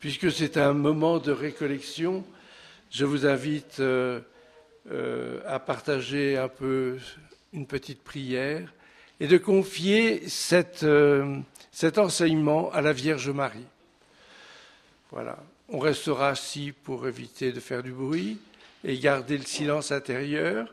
puisque c'est un moment de récollection, je vous invite euh, euh, à partager un peu une petite prière et de confier euh, cet enseignement à la Vierge Marie. Voilà. On restera assis pour éviter de faire du bruit et garder le silence intérieur.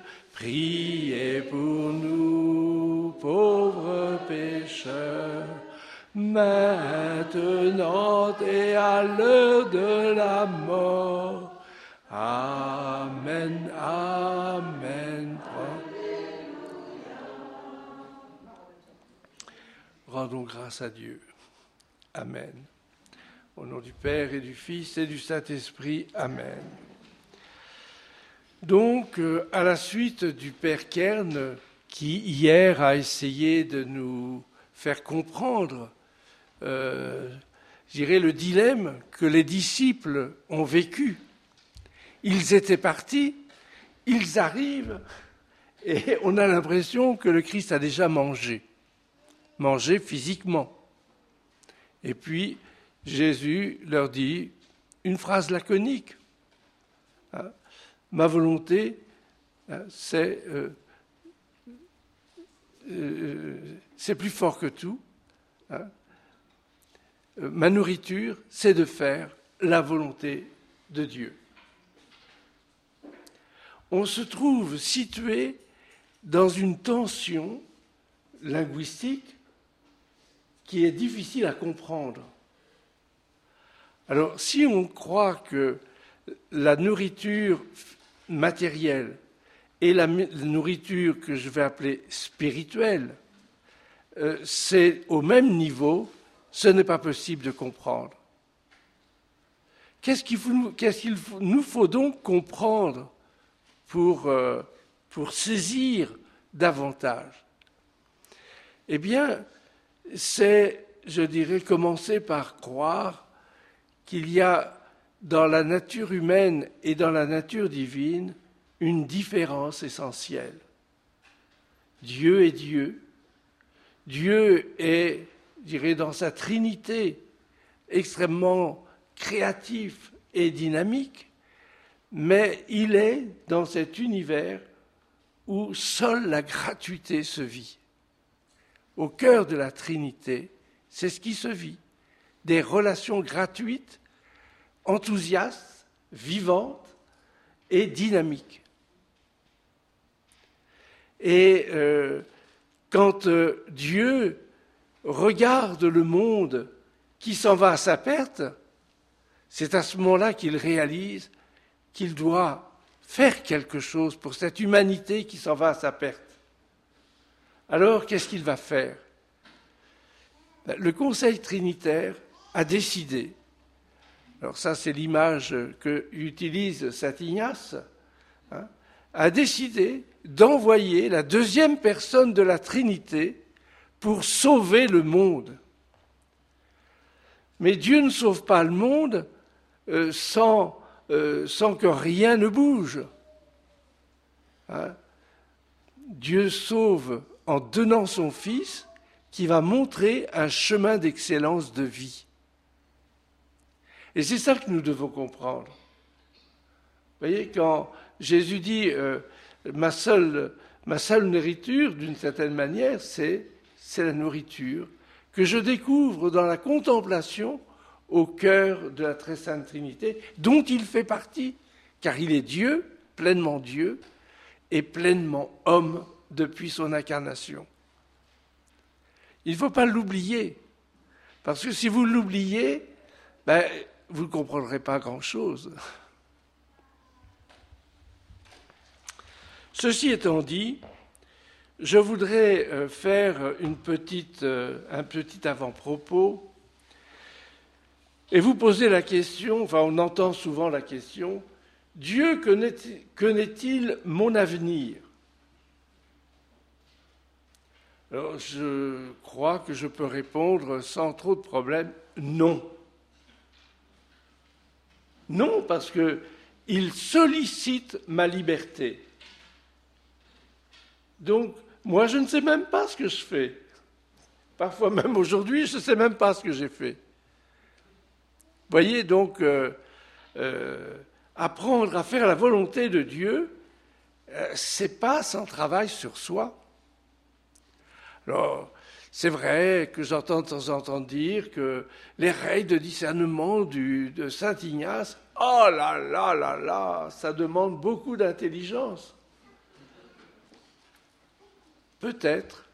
Priez pour nous, pauvres pécheurs, maintenant et à l'heure de la mort. Amen, Amen. Rendons grâce à Dieu. Amen. Au nom du Père et du Fils et du Saint-Esprit. Amen. Donc, euh, à la suite du Père Kern, qui hier a essayé de nous faire comprendre, euh, le dilemme que les disciples ont vécu. Ils étaient partis, ils arrivent, et on a l'impression que le Christ a déjà mangé, mangé physiquement. Et puis, Jésus leur dit une phrase laconique. Hein, ma volonté, hein, euh, euh, c'est plus fort que tout. Hein. Euh, ma nourriture, c'est de faire la volonté de Dieu. On se trouve situé dans une tension linguistique qui est difficile à comprendre. Alors, si on croit que la nourriture matérielle et la nourriture que je vais appeler spirituelle, euh, c'est au même niveau, ce n'est pas possible de comprendre. Qu'est-ce qu'il nous faut donc comprendre pour, euh, pour saisir davantage? Eh bien, c'est, je dirais, commencer par croire qu'il y a dans la nature humaine et dans la nature divine une différence essentielle. Dieu est Dieu. Dieu est, je dirais, dans sa trinité extrêmement créatif et dynamique, mais il est dans cet univers où seule la gratuité se vit. Au cœur de la Trinité, c'est ce qui se vit. Des relations gratuites enthousiaste, vivante et dynamique. Et euh, quand euh, Dieu regarde le monde qui s'en va à sa perte, c'est à ce moment-là qu'il réalise qu'il doit faire quelque chose pour cette humanité qui s'en va à sa perte. Alors, qu'est-ce qu'il va faire? Ben, Le Conseil trinitaire a décidé alors ça c'est l'image que utilise Saint Ignace, hein, a décidé d'envoyer la deuxième personne de la Trinité pour sauver le monde. Mais Dieu ne sauve pas le monde euh, sans, euh, sans, que rien ne bouge. Hein. Dieu sauve en donnant son Fils qui va montrer un chemin d'excellence de vie. Et c'est ça que nous devons comprendre. Vous voyez, quand Jésus dit euh, ma, seule, ma seule nourriture, d'une certaine manière, c'est, la nourriture que je découvre dans la contemplation au cœur de la très sainte Trinité, dont il fait partie, car il est Dieu, pleinement Dieu, et pleinement homme depuis son incarnation. Il ne faut pas l'oublier, parce que si vous l'oubliez, ben, vous ne comprendrez pas grand-chose. Ceci étant dit, je voudrais euh, faire euh, un petit avant-propos et vous poser la question, enfin on entend souvent la question, Dieu connaît-il mon avenir? Alors je crois que je peux répondre sans trop de problème, non. Non, parce qu'il sollicite ma liberté. Donc, moi, je ne sais même pas ce que je fais. Parfois même aujourd'hui, je ne sais même pas ce que j'ai fait. Voyez, donc, euh, euh, apprendre à faire la volonté de Dieu, euh, c'est pas sans travail sur soi. Alors, c'est vrai que j'entends de temps en temps dire que les règles de discernement de Saint Ignace, oh là là là là, ça demande beaucoup d'intelligence. Peut-être,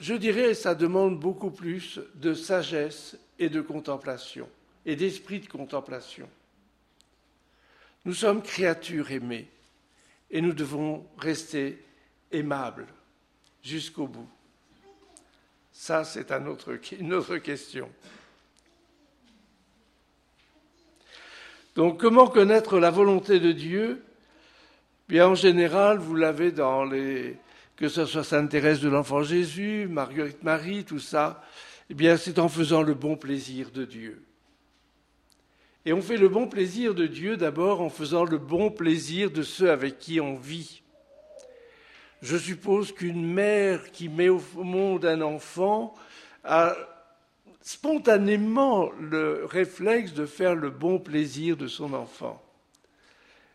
je dirais, ça demande beaucoup plus de sagesse et de contemplation, et d'esprit de contemplation. Nous sommes créatures aimées, et nous devons rester aimables jusqu'au bout. Ça, c'est une autre question. Donc, comment connaître la volonté de Dieu? Bien, en général, vous l'avez dans les, que ce soit Sainte Thérèse de l'Enfant Jésus, Marguerite Marie, tout ça, eh bien, c'est en faisant le bon plaisir de Dieu. Et on fait le bon plaisir de Dieu d'abord en faisant le bon plaisir de ceux avec qui on vit. Je suppose qu'une mère qui met au monde un enfant a spontanément le réflexe de faire le bon plaisir de son enfant.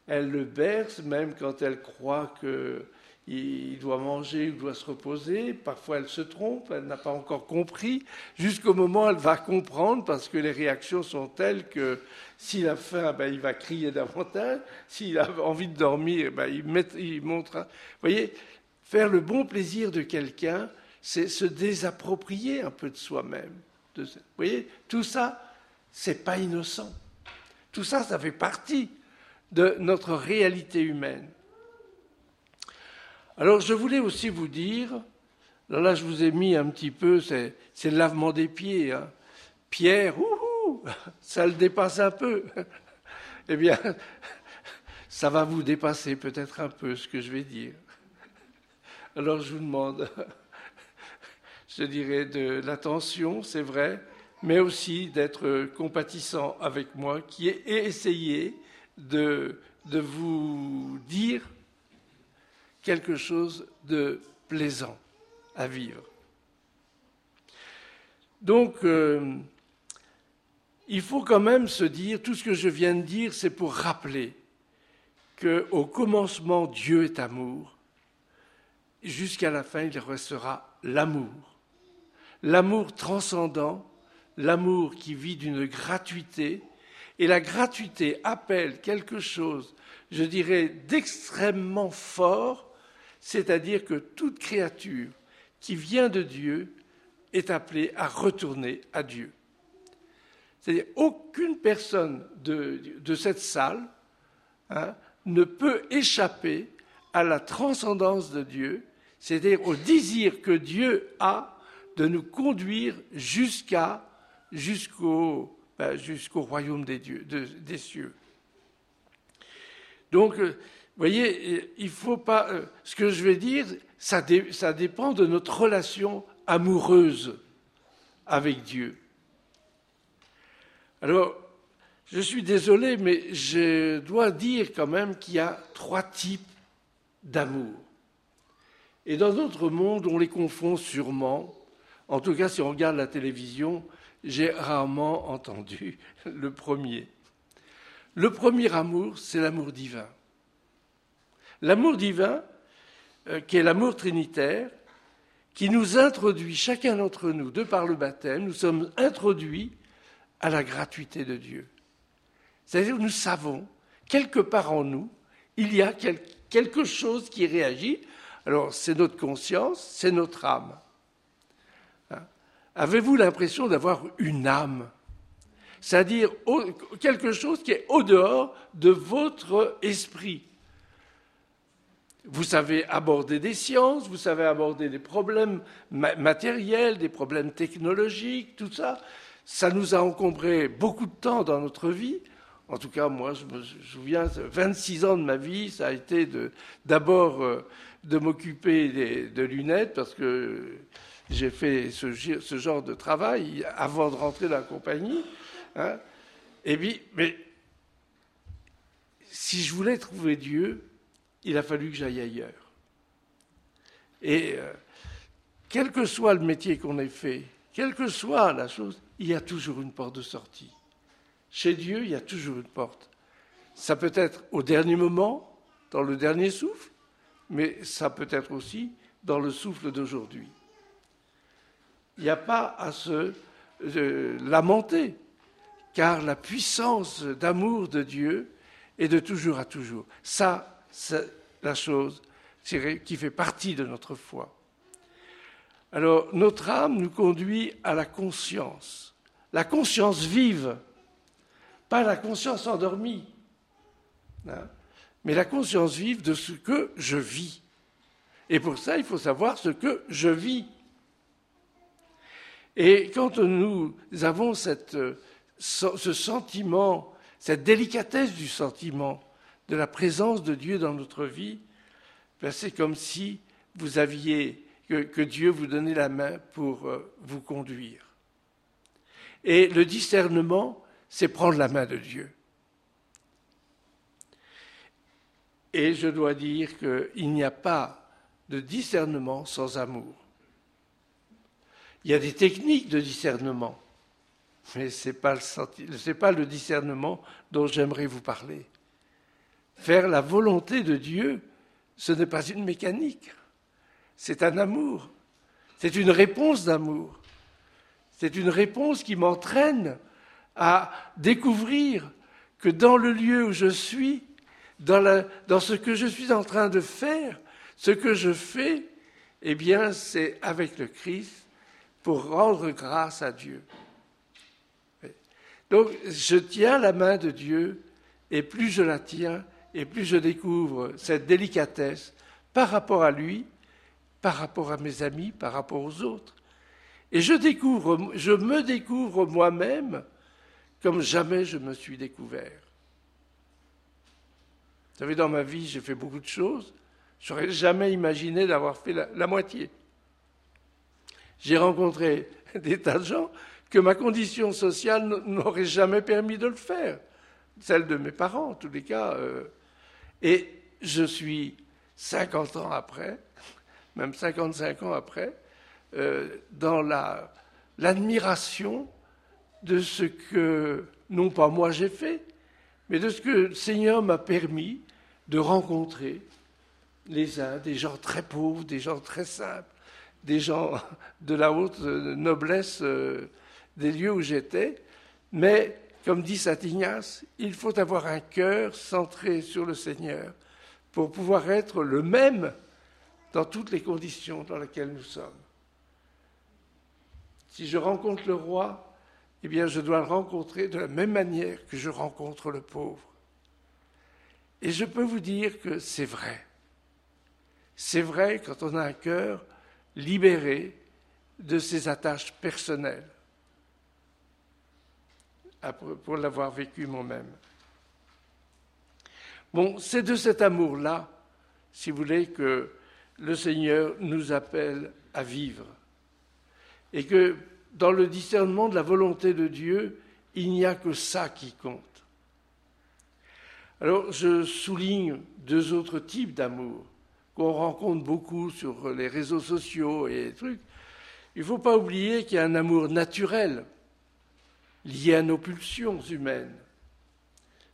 Elle le berce même quand elle croit que il doit manger ou doit se reposer. Parfois, elle se trompe, elle n'a pas encore compris, jusqu'au moment où elle va comprendre, parce que les réactions sont telles que s'il a faim, ben, il va crier davantage. S'il a envie de dormir, ben, il, il montre. Vous voyez, faire le bon plaisir de quelqu'un, c'est se désapproprier un peu de soi-même. Vous voyez, tout ça, c'est pas innocent. Tout ça, ça fait partie de notre réalité humaine. Alors je voulais aussi vous dire, là, je vous ai mis un petit peu, c'est, le lavement des pieds. Hein. Pierre, ça le dépasse un peu. eh bien, ça va vous dépasser peut-être un peu ce que je vais dire. Alors je vous demande, je dirais, de l'attention, c'est vrai, mais aussi d'être compatissant avec moi, qui ai essayé de, de vous dire quelque chose de plaisant à vivre. Donc, euh, il faut quand même se dire, tout ce que je viens de dire, c'est pour rappeler qu'au commencement, Dieu est amour. Jusqu'à la fin, il restera l'amour. L'amour transcendant, l'amour qui vit d'une gratuité. Et la gratuité appelle quelque chose, je dirais, d'extrêmement fort c'est-à-dire que toute créature qui vient de Dieu est appelée à retourner à Dieu. C'est-à-dire aucune personne de, cette salle hein, ne peut échapper à la transcendance de Dieu, c'est-à-dire au désir que Dieu a de nous conduire ben, jusqu'au royaume des, cieux. Donc euh, voyez, il faut pas. Euh, ce que je vais dire, ça dépend de notre relation amoureuse avec Dieu. Alors, je suis désolé, mais je dois dire quand même qu'il y a trois types d'amour. Et dans notre monde, on les confond sûrement. En tout cas, si on regarde la télévision, j'ai rarement entendu le premier. Le premier amour, c'est l'amour divin. L'amour divin, euh, qui est l'amour trinitaire, qui nous introduit, chacun d'entre nous, de par le baptême, nous sommes introduits à la gratuité de Dieu. C'est-à-dire que nous savons, quelque part en nous, il y a quelque chose qui réagit. Alors, c'est notre conscience, c'est notre âme. Hein? Avez-vous l'impression d'avoir une âme? C'est-à-dire quelque chose qui est au dehors de votre esprit vous savez aborder des sciences, vous savez aborder des problèmes matériels, des problèmes technologiques, tout ça. Ça nous a encombré beaucoup de temps dans notre vie. En tout cas, moi, je me souviens, 26 ans de ma vie, ça a été d'abord euh, de, m'occuper de lunettes, parce que j'ai fait ce, genre de travail avant de rentrer dans la compagnie. Hein. Et puis, mais si je voulais trouver Dieu, il a fallu que j'aille ailleurs. Et euh, quel que soit le métier qu'on ait fait, quelle que soit la chose, il y a toujours une porte de sortie. Chez Dieu, il y a toujours une porte. Ça peut être au dernier moment, dans le dernier souffle, mais ça peut être aussi dans le souffle d'aujourd'hui. Il n'y a pas à se euh, lamenter, car la puissance d'amour de Dieu est de toujours à toujours. Ça, c'est la chose qui fait partie de notre foi. Alors, notre âme nous conduit à la conscience, la conscience vive, pas la conscience endormie, hein, mais la conscience vive de ce que je vis. Et pour ça, il faut savoir ce que je vis. Et quand nous avons cette, ce sentiment, cette délicatesse du sentiment de la présence de Dieu dans notre vie, ben c'est comme si vous aviez que, que, Dieu vous donnait la main pour euh, vous conduire. Et le discernement, c'est prendre la main de Dieu. Et je dois dire qu'il n'y a pas de discernement sans amour. Il y a des techniques de discernement, mais ce n'est pas, pas, le discernement dont j'aimerais vous parler. Faire la volonté de Dieu, ce n'est pas une mécanique, c'est un amour, c'est une réponse d'amour, c'est une réponse qui m'entraîne à découvrir que dans le lieu où je suis, dans, ce que je suis en train de faire, ce que je fais, eh bien, c'est avec le Christ pour rendre grâce à Dieu. Donc, je tiens la main de Dieu, et plus je la tiens, et plus je découvre cette délicatesse par rapport à lui, par rapport à mes amis, par rapport aux autres. Et je découvre, je me découvre moi-même comme jamais je me suis découvert. Vous savez, dans ma vie, j'ai fait beaucoup de choses. J'aurais jamais imaginé d'avoir fait la moitié j'ai rencontré des tas de gens que ma condition sociale n'aurait jamais permis de le faire, celle de mes parents en tous les cas. Euh. et je suis 50 ans après, même 55 ans après, euh, dans l'admiration de ce que, non pas moi j'ai fait, mais de ce que le Seigneur m'a permis de rencontrer les uns, des gens très pauvres, des gens très simples, des gens de la haute noblesse euh, des lieux où j'étais, mais comme dit Saint Ignace, il faut avoir un cœur centré sur le Seigneur pour pouvoir être le même dans toutes les conditions dans lesquelles nous sommes. Si je rencontre le roi, eh bien je dois le rencontrer de la même manière que je rencontre le pauvre. Et je peux vous dire que c'est vrai. C'est vrai quand on a un cœur libéré de ses attaches personnelles, pour l'avoir vécu moi-même. Bon, c'est de cet amour-là, si vous voulez, que le Seigneur nous appelle à vivre. Et que dans le discernement de la volonté de Dieu, il n'y a que ça qui compte. Alors, je souligne deux autres types d'amour qu'on rencontre beaucoup sur les réseaux sociaux et trucs, il ne faut pas oublier qu'il y a un amour naturel lié à nos pulsions humaines,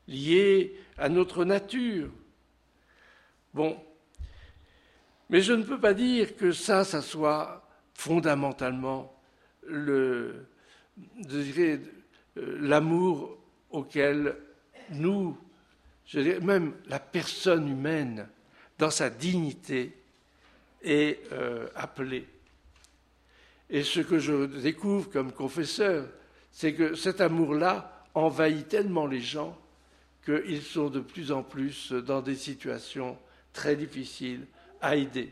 lié à notre nature. Bon, mais je ne peux pas dire que ça, ça soit fondamentalement le, l'amour auquel nous, je dirais même la personne humaine, dans sa dignité, est euh, appelé. Et ce que je découvre comme confesseur, c'est que cet amour-là envahit tellement les gens qu'ils sont de plus en plus dans des situations très difficile à aider.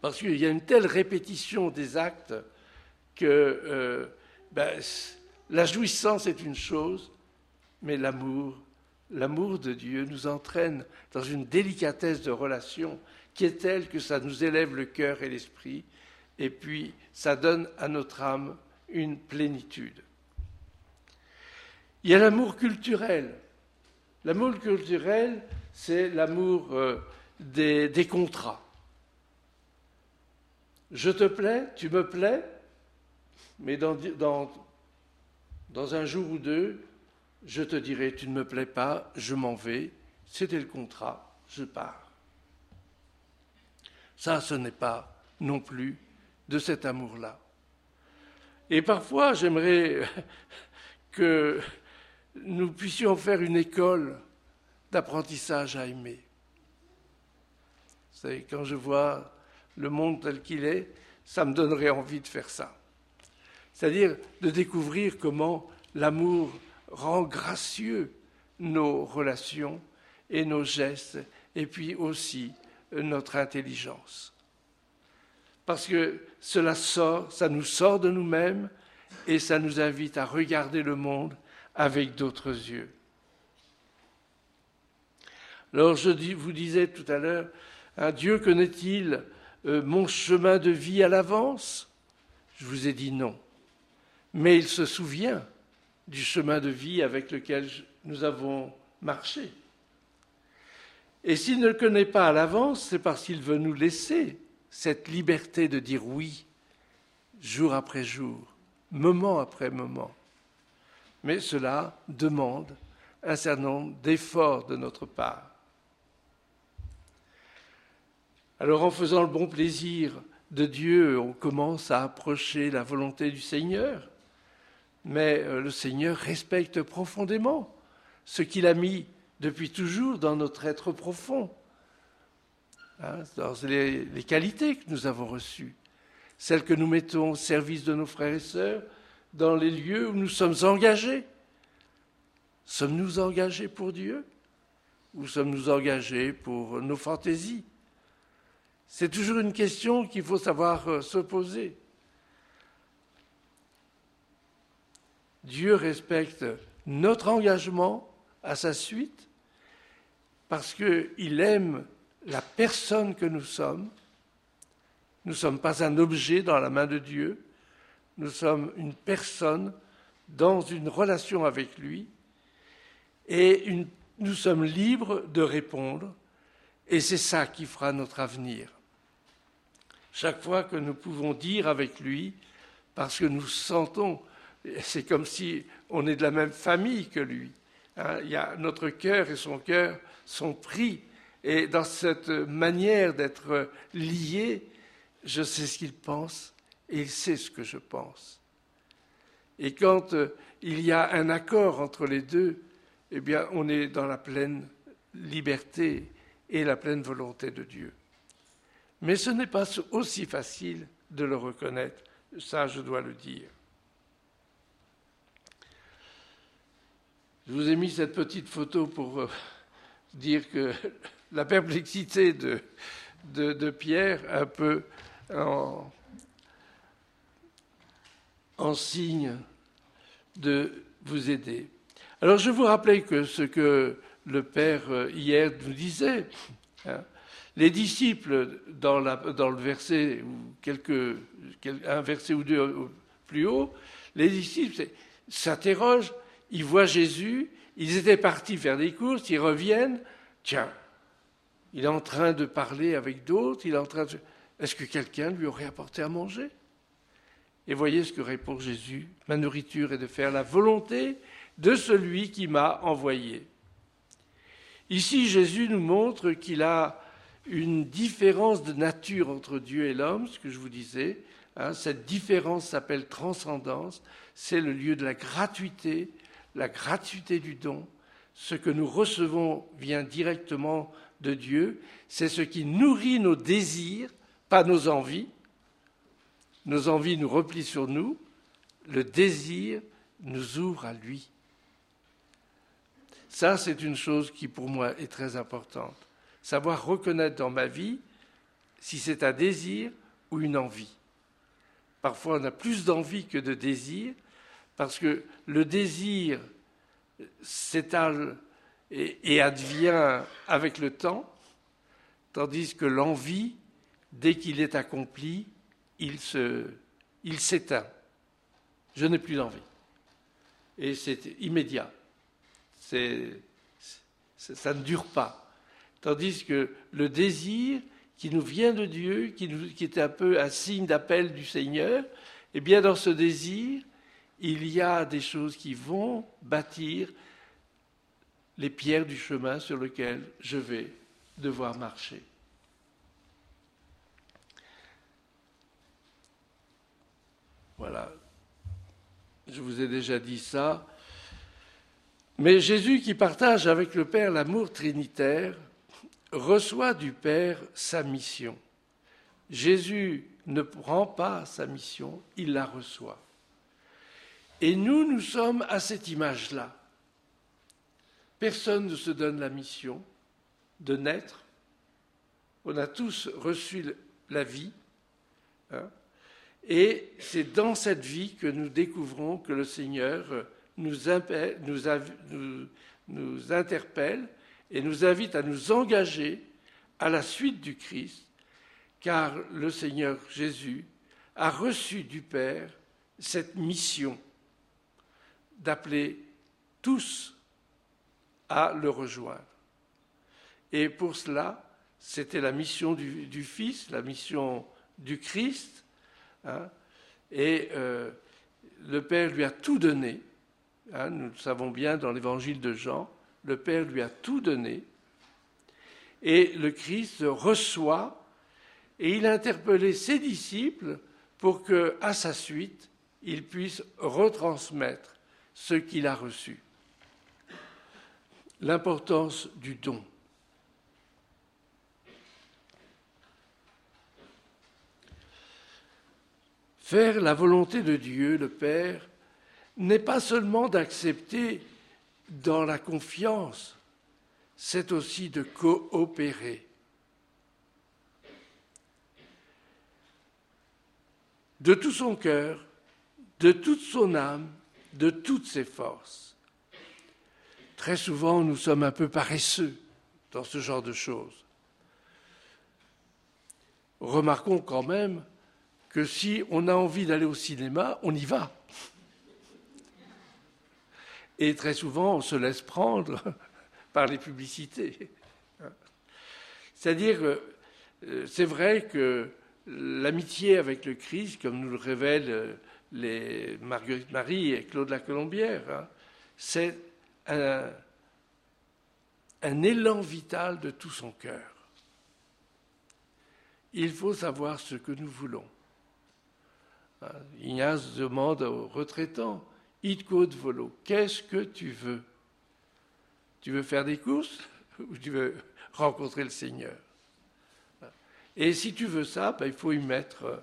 Parce qu'il y a une telle répétition des actes que euh, ben, la jouissance est une chose, mais l'amour, l'amour de Dieu nous entraîne dans une délicatesse de relation qui est telle que ça nous élève le cœur et l'esprit, et puis ça donne à notre âme une plénitude. Il y a l'amour culturel. L'amour culturel, c'est l'amour euh, des, contrats. Je te plais, tu me plais, mais dans, dans un jour ou deux, je te dirai, tu ne me plais pas, je m'en vais, c'était le contrat, je pars. Ça, ce n'est pas non plus de cet amour-là. Et parfois, j'aimerais que nous puissions faire une école d'apprentissage à aimer. Vous quand je vois le monde tel qu'il est, ça me donnerait envie de faire ça. C'est-à-dire de découvrir comment l'amour rend gracieux nos relations et nos gestes, et puis aussi notre intelligence. Parce que cela sort, ça nous sort de nous-mêmes et ça nous invite à regarder le monde avec d'autres yeux. Alors je vous disais tout à l'heure, Dieu connaît-il euh, mon chemin de vie à l'avance? Je vous ai dit non. Mais il se souvient du chemin de vie avec lequel nous avons marché. Et s'il ne le connaît pas à l'avance, c'est parce qu'il veut nous laisser cette liberté de dire oui, jour après jour, moment après moment. Mais cela demande un certain nombre d'efforts de notre part. Alors en faisant le bon plaisir de Dieu, on commence à approcher la volonté du Seigneur, mais euh, le Seigneur respecte profondément ce qu'il a mis depuis toujours dans notre être profond, hein, dans les, qualités que nous avons reçues, celles que nous mettons au service de nos frères et sœurs, dans les lieux où nous sommes engagés. Sommes-nous engagés pour Dieu ou sommes-nous engagés pour nos fantaisies? C'est toujours une question qu'il faut savoir euh, se poser. Dieu respecte notre engagement à sa suite, parce qu'il aime la personne que nous sommes. Nous ne sommes pas un objet dans la main de Dieu, nous sommes une personne dans une relation avec lui, et nous sommes libres de répondre, et c'est ça qui fera notre avenir. Chaque fois que nous pouvons dire avec lui, parce que nous sentons, c'est comme si on est de la même famille que lui, Hein, il notre cœur et son cœur sont pris. Et dans cette manière d'être liés, je sais ce qu'il pense et il sait ce que je pense. Et quand euh, il y a un accord entre les deux, eh bien, on est dans la pleine liberté et la pleine volonté de Dieu. Mais ce n'est pas aussi facile de le reconnaître, ça je dois le dire. Je vous ai mis cette petite photo pour euh, dire que la perplexité de, Pierre, un peu en, signe de vous aider. Alors je vous rappelais que ce que le Père euh, hier nous disait, hein, les disciples dans, dans, le verset, ou quelques, un verset ou deux plus haut, les disciples s'interrogent ils voient Jésus, ils étaient partis faire des courses, ils reviennent, tiens, il est en train de parler avec d'autres, il est en train de... Est-ce que quelqu'un lui aurait apporté à manger? Et voyez ce que répond Jésus, ma nourriture est de faire la volonté de celui qui m'a envoyé. Ici, Jésus nous montre qu'il a une différence de nature entre Dieu et l'homme, ce que je vous disais. Hein, cette différence s'appelle transcendance, c'est le lieu de la gratuité, la gratuité du don, ce que nous recevons vient directement de Dieu, c'est ce qui nourrit nos désirs, pas nos envies. Nos envies nous replient sur nous, le désir nous ouvre à lui. Ça, c'est une chose qui pour moi est très importante. savoir reconnaître dans ma vie si c'est un désir ou une envie. Parfois, on a plus d'envie que de désir, parce que le désir s'étale et, advient avec le temps, tandis que l'envie, dès qu'il est accompli, il s'éteint. Je n'ai plus d'envie. Et c'est immédiat. ça ne dure pas. Tandis que le désir qui nous vient de Dieu, qui, qui est un peu un signe d'appel du Seigneur, eh bien dans ce désir, il y a des choses qui vont bâtir les pierres du chemin sur lequel je vais devoir marcher. Voilà. Je vous ai déjà dit ça. Mais Jésus qui partage avec le Père l'amour trinitaire reçoit du Père sa mission. Jésus ne prend pas sa mission, il la reçoit. Et nous, nous sommes à cette image-là. Personne ne se donne la mission de naître. On a tous reçu la vie. Hein. et c'est dans cette vie que nous découvrons que le Seigneur nous, nous interpelle et nous invite à nous engager à la suite du Christ, car le Seigneur Jésus a reçu du Père cette mission d'appeler tous à le rejoindre. Et pour cela, c'était la mission du, Fils, la mission du Christ. Hein. et euh, le Père lui a tout donné. Hein, nous le savons bien dans l'évangile de Jean. Le Père lui a tout donné. Et le Christ reçoit et il a interpellé ses disciples pour que, à sa suite, il puisse retransmettre ce qu'il a reçu. L'importance du don. Faire la volonté de Dieu, le Père, n'est pas seulement d'accepter dans la confiance, c'est aussi de coopérer. De tout son cœur, de toute son âme, de toutes ses forces. Très souvent, nous sommes un peu paresseux dans ce genre de choses. Remarquons quand même que si on a envie d'aller au cinéma, on y va. Et très souvent, on se laisse prendre par les publicités. C'est-à-dire, euh, c'est vrai que l'amitié avec le Christ, comme nous le révèle euh, les Marguerite Marie et Claude la Colombière. Hein. C'est un, élan vital de tout son cœur. Il faut savoir ce que nous voulons. Ignace demande aux retraitants, It code volo, qu'est-ce que tu veux? Tu veux faire des courses ou tu veux rencontrer le Seigneur? Et si tu veux ça, ben, il faut y mettre,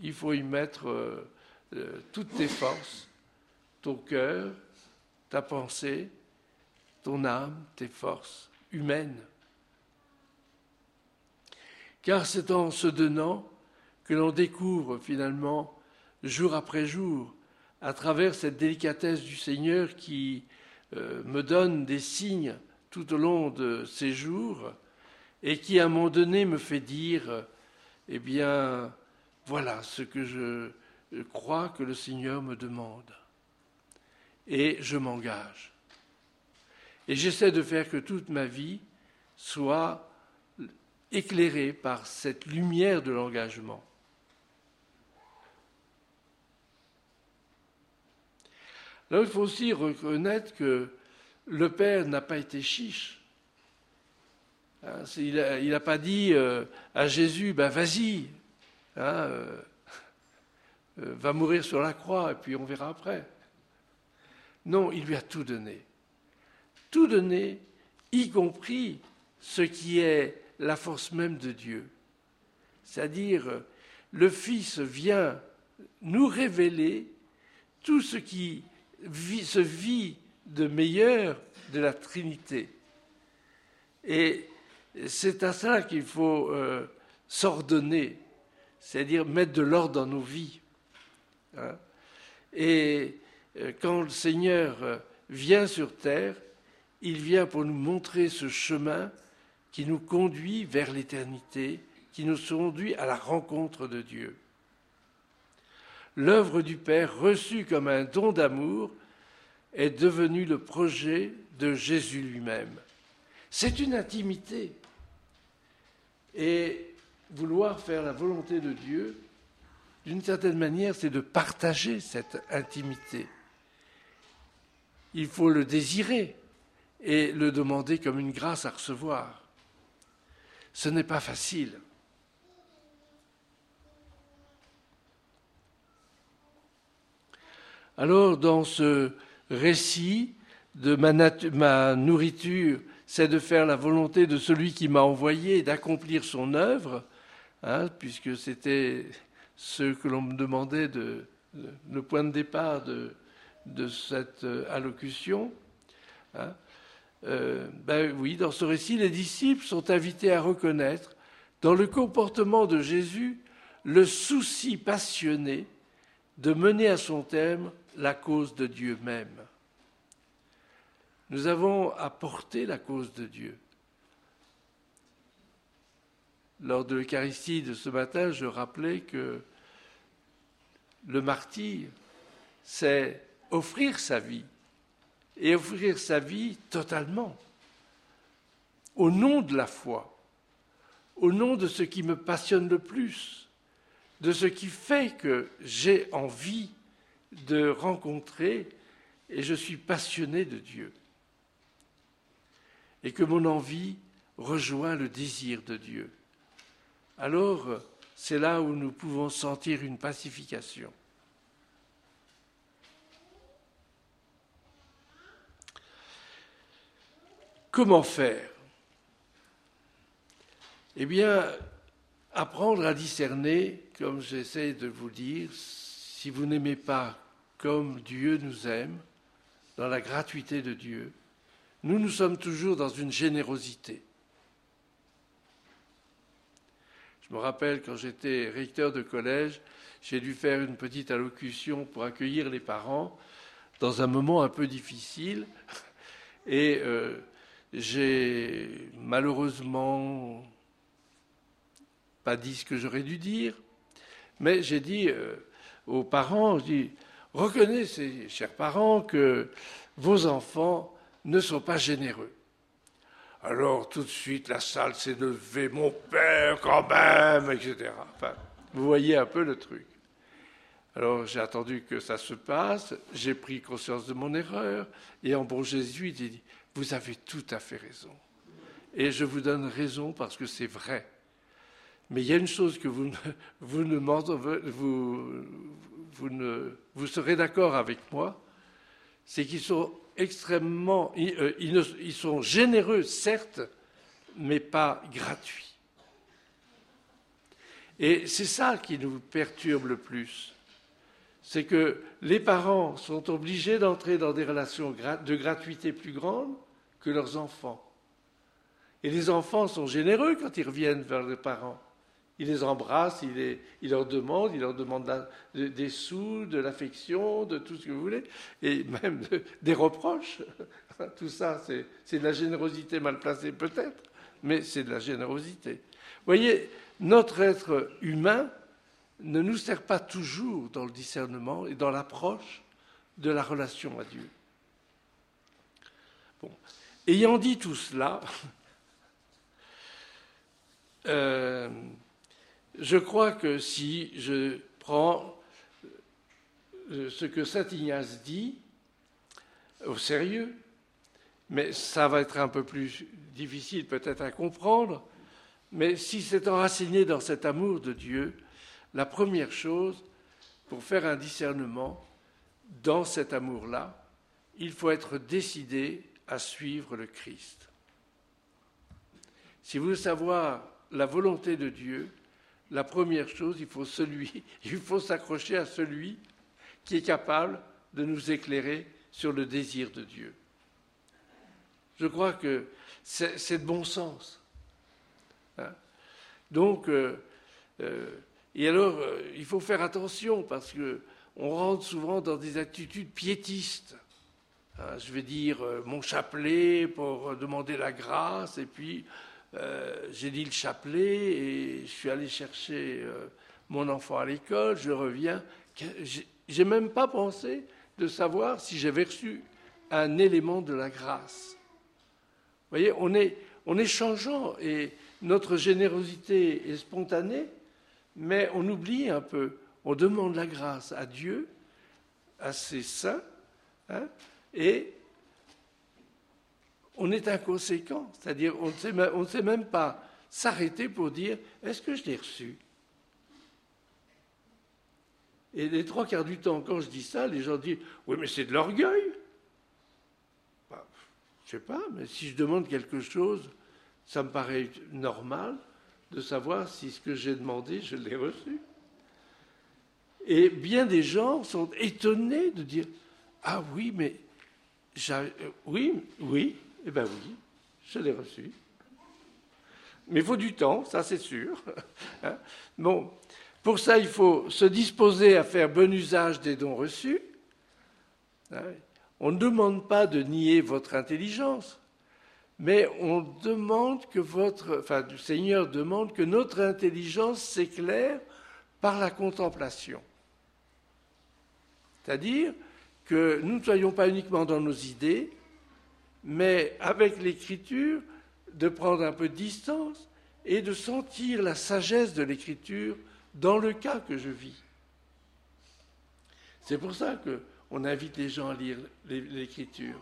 il faut y mettre euh, toutes tes forces, ton cœur, ta pensée, ton âme, tes forces humaines. Car c'est en se donnant que l'on découvre finalement, jour après jour, à travers cette délicatesse du Seigneur qui euh, me donne des signes tout au long de ces jours et qui à un moment donné me fait dire, eh bien, voilà ce que je crois que le Seigneur me demande. Et je m'engage. Et j'essaie de faire que toute ma vie soit éclairée par cette lumière de l'engagement. Là, il faut aussi reconnaître que le Père n'a pas été chiche. Hein, il n'a pas dit euh, à Jésus, ben vas-y, hein, euh, va mourir sur la croix et puis on verra après. Non, il lui a tout donné. Tout donné, y compris ce qui est la force même de Dieu. C'est-à-dire, le Fils vient nous révéler tout ce qui se vit de meilleur de la Trinité. Et c'est à cela qu'il faut euh, s'ordonner, c'est-à-dire mettre de l'ordre dans nos vies. Hein. Et euh, quand le Seigneur euh, vient sur terre, il vient pour nous montrer ce chemin qui nous conduit vers l'éternité, qui nous conduit à la rencontre de Dieu. L'œuvre du Père, reçue comme un don d'amour, est devenue le projet de Jésus lui-même. C'est une intimité. Et vouloir faire la volonté de Dieu, d'une certaine manière, c'est de partager cette intimité. Il faut le désirer et le demander comme une grâce à recevoir. Ce n'est pas facile. Alors, dans ce récit de ma, nourriture, c'est de faire la volonté de celui qui m'a envoyé, d'accomplir son œuvre, hein, puisque c'était ce que l'on me demandait de, le point de départ de, cette euh, allocution. Hein. Euh, ben oui, dans ce récit, les disciples sont invités à reconnaître dans le comportement de Jésus le souci passionné de mener à son terme la cause de Dieu même. Nous avons apporté la cause de Dieu. Lors de l'Eucharistie de ce matin, je rappelais que le martyr, c'est offrir sa vie, et offrir sa vie totalement, au nom de la foi, au nom de ce qui me passionne le plus, de ce qui fait que j'ai envie de rencontrer et je suis passionné de Dieu. Et que mon envie rejoint le désir de Dieu. Alors, c'est là où nous pouvons sentir une pacification. Comment faire? Eh bien, apprendre à discerner, comme j'essaie de vous dire, si vous n'aimez pas comme Dieu nous aime, dans la gratuité de Dieu, nous nous sommes toujours dans une générosité. Je me rappelle quand j'étais recteur de collège, j'ai dû faire une petite allocution pour accueillir les parents dans un moment un peu difficile. Et euh, j'ai malheureusement pas dit ce que j'aurais dû dire, mais j'ai dit euh, aux parents, je reconnaissez, chers parents, que vos enfants ne sont pas généreux. Alors tout de suite, la salle s'est levée, mon père quand même, etc. Enfin, vous voyez un peu le truc. Alors j'ai attendu que ça se passe, j'ai pris conscience de mon erreur, et en bon jésuite, j'ai dit, vous avez tout à fait raison. Et je vous donne raison parce que c'est vrai. Mais il y a une chose que vous, vous, ne, vous, vous, ne, vous serez d'accord avec moi, c'est qu'ils sont extrêmement, euh, ils, sont généreux, certes, mais pas gratuits. Et c'est ça qui nous perturbe le plus. C'est que les parents sont obligés d'entrer dans des relations de gratuité plus grandes que leurs enfants. Et les enfants sont généreux quand ils reviennent vers leurs parents. Ils les embrassent, ils, leur demandent, ils leur demandent des sous, de l'affection, de tout ce que vous voulez, et même des reproches. Tout ça, c'est de la générosité mal placée peut-être, mais c'est de la générosité. Vous voyez, notre être humain ne nous sert pas toujours dans le discernement et dans l'approche de la relation à Dieu. Bon. Ayant dit tout cela, euh, je crois que si je prends euh, ce que saint Ignace dit au sérieux, mais ça va être un peu plus difficile peut-être à comprendre, mais si c'est enraciné dans cet amour de Dieu, la première chose, pour faire un discernement dans cet amour-là, il faut être décidé à suivre le Christ. Si vous voulez savoir la volonté de Dieu, la première chose, il faut celui, il faut s'accrocher à celui qui est capable de nous éclairer sur le désir de Dieu. Je crois que c'est de bon sens. Hein. Donc, euh, euh, et alors, il faut faire attention parce que on rentre souvent dans des attitudes piétistes. Hein. je vais dire mon chapelet pour demander la grâce, et puis j'ai dit le chapelet et je suis allé chercher mon enfant à l'école, je reviens. J'ai même pas pensé de savoir si j'avais reçu un élément de la grâce. Vous voyez, on est, on est changeant et notre générosité est spontanée, mais on oublie un peu. On demande la grâce à Dieu, à ses saints, hein, et on est inconséquent. C'est-à-dire, on ne sait même pas s'arrêter pour dire est-ce que je l'ai reçu? Et les trois quarts du temps, quand je dis ça, les gens disent Oui, mais c'est de l'orgueil. Bah, je sais pas, mais si je demande quelque chose, ça me paraît normal de savoir si ce que j'ai demandé, je l'ai reçu. Et bien des gens sont étonnés de dire Ah oui, mais euh, oui, oui, eh bien oui, je l'ai reçu. Mais il faut du temps, ça c'est sûr. Hein. bon, pour ça, il faut se disposer à faire bon usage des dons reçus. Hein? On ne demande pas de nier votre intelligence, mais on demande que votre, enfin, le Seigneur demande que notre intelligence s'éclaire par la contemplation. C'est-à-dire que nous ne soyons pas uniquement dans nos idées, mais avec l'écriture, de prendre un peu de distance et de sentir la sagesse de l'écriture dans le cas que je vis. C'est pour ça qu'on invite les gens à lire l'Écriture.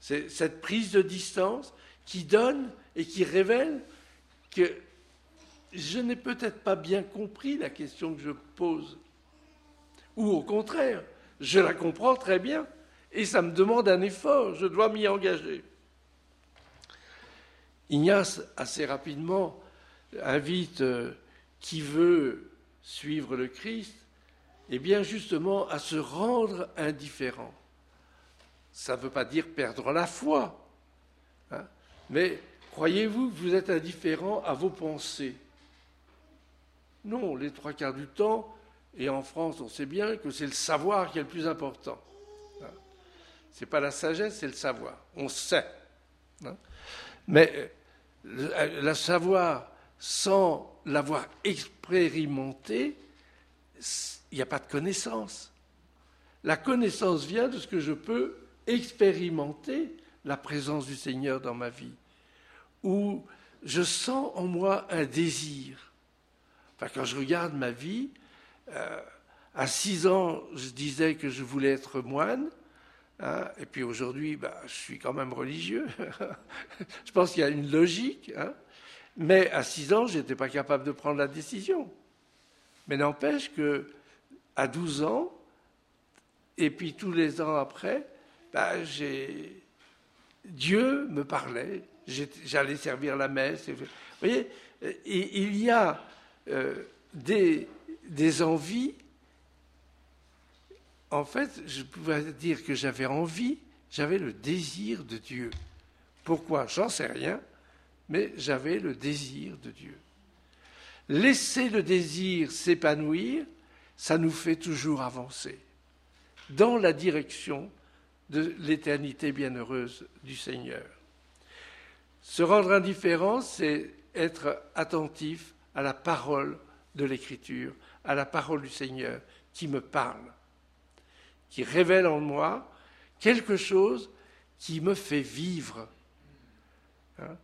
C'est cette prise de distance qui donne et qui révèle que je n'ai peut-être pas bien compris la question que je pose. Ou au contraire, je la comprends très bien et ça me demande un effort, je dois m'y engager. Ignace, assez rapidement, invite euh, qui veut suivre le Christ, eh bien justement à se rendre indifférent. Ça ne veut pas dire perdre la foi, hein, mais croyez-vous que vous êtes indifférent à vos pensées? Non, les trois quarts du temps, et en France on sait bien que c'est le savoir qui est le plus important. Ce n'est pas la sagesse, c'est le savoir. On sait. Hein. Mais le, le savoir sans l'avoir expérimenté, il n'y a pas de connaissance. La connaissance vient de ce que je peux expérimenter la présence du Seigneur dans ma vie, où je sens en moi un désir. Enfin, quand je regarde ma vie, euh, à six ans, je disais que je voulais être moine, hein, et puis aujourd'hui, bah, je suis quand même religieux. je pense qu'il y a une logique. Hein, mais à 6 ans, je n'étais pas capable de prendre la décision. Mais n'empêche que à 12 ans, et puis tous les ans après, bah, Dieu me parlait, j'allais servir la messe. Vous voyez, il y a euh, des envies. En fait, je pouvais dire que j'avais envie, j'avais le désir de Dieu. Pourquoi? J'en sais rien mais j'avais le désir de Dieu. Laisser le désir s'épanouir, ça nous fait toujours avancer dans la direction de l'éternité bienheureuse du Seigneur. Se rendre indifférent, c'est être attentif à la parole de l'Écriture, à la parole du Seigneur qui me parle, qui révèle en moi quelque chose qui me fait vivre. Hein?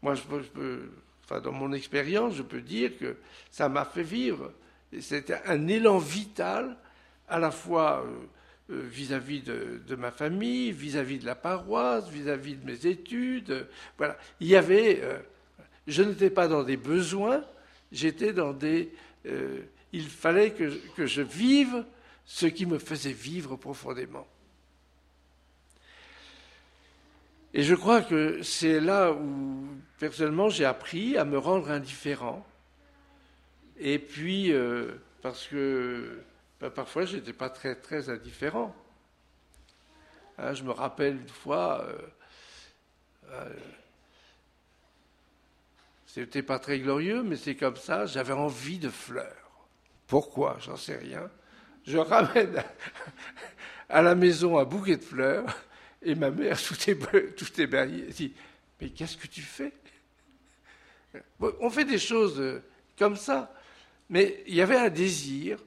Moi, je peux, enfin, dans mon expérience, je peux dire que ça m'a fait vivre. C'était un élan vital, à la fois euh, euh, vis-à-vis de, ma famille, vis-à-vis de la paroisse, vis-à-vis de mes études. Voilà. Il y avait. Euh, je n'étais pas dans des besoins, j'étais dans des. il fallait que, que je vive ce qui me faisait vivre profondément. Et je crois que c'est là où, personnellement, j'ai appris à me rendre indifférent. Et puis, euh, parce que ben, parfois, je n'étais pas très, très indifférent. Hein, je me rappelle une fois, euh, euh, C'était pas très glorieux, mais c'est comme ça. J'avais envie de fleurs. Pourquoi? J'en sais rien. Je ramène à la maison un bouquet de fleurs et ma mère, tout, est, tout dit Mais qu'est-ce que tu fais? On fait des choses euh, comme ça. Mais il y avait un désir,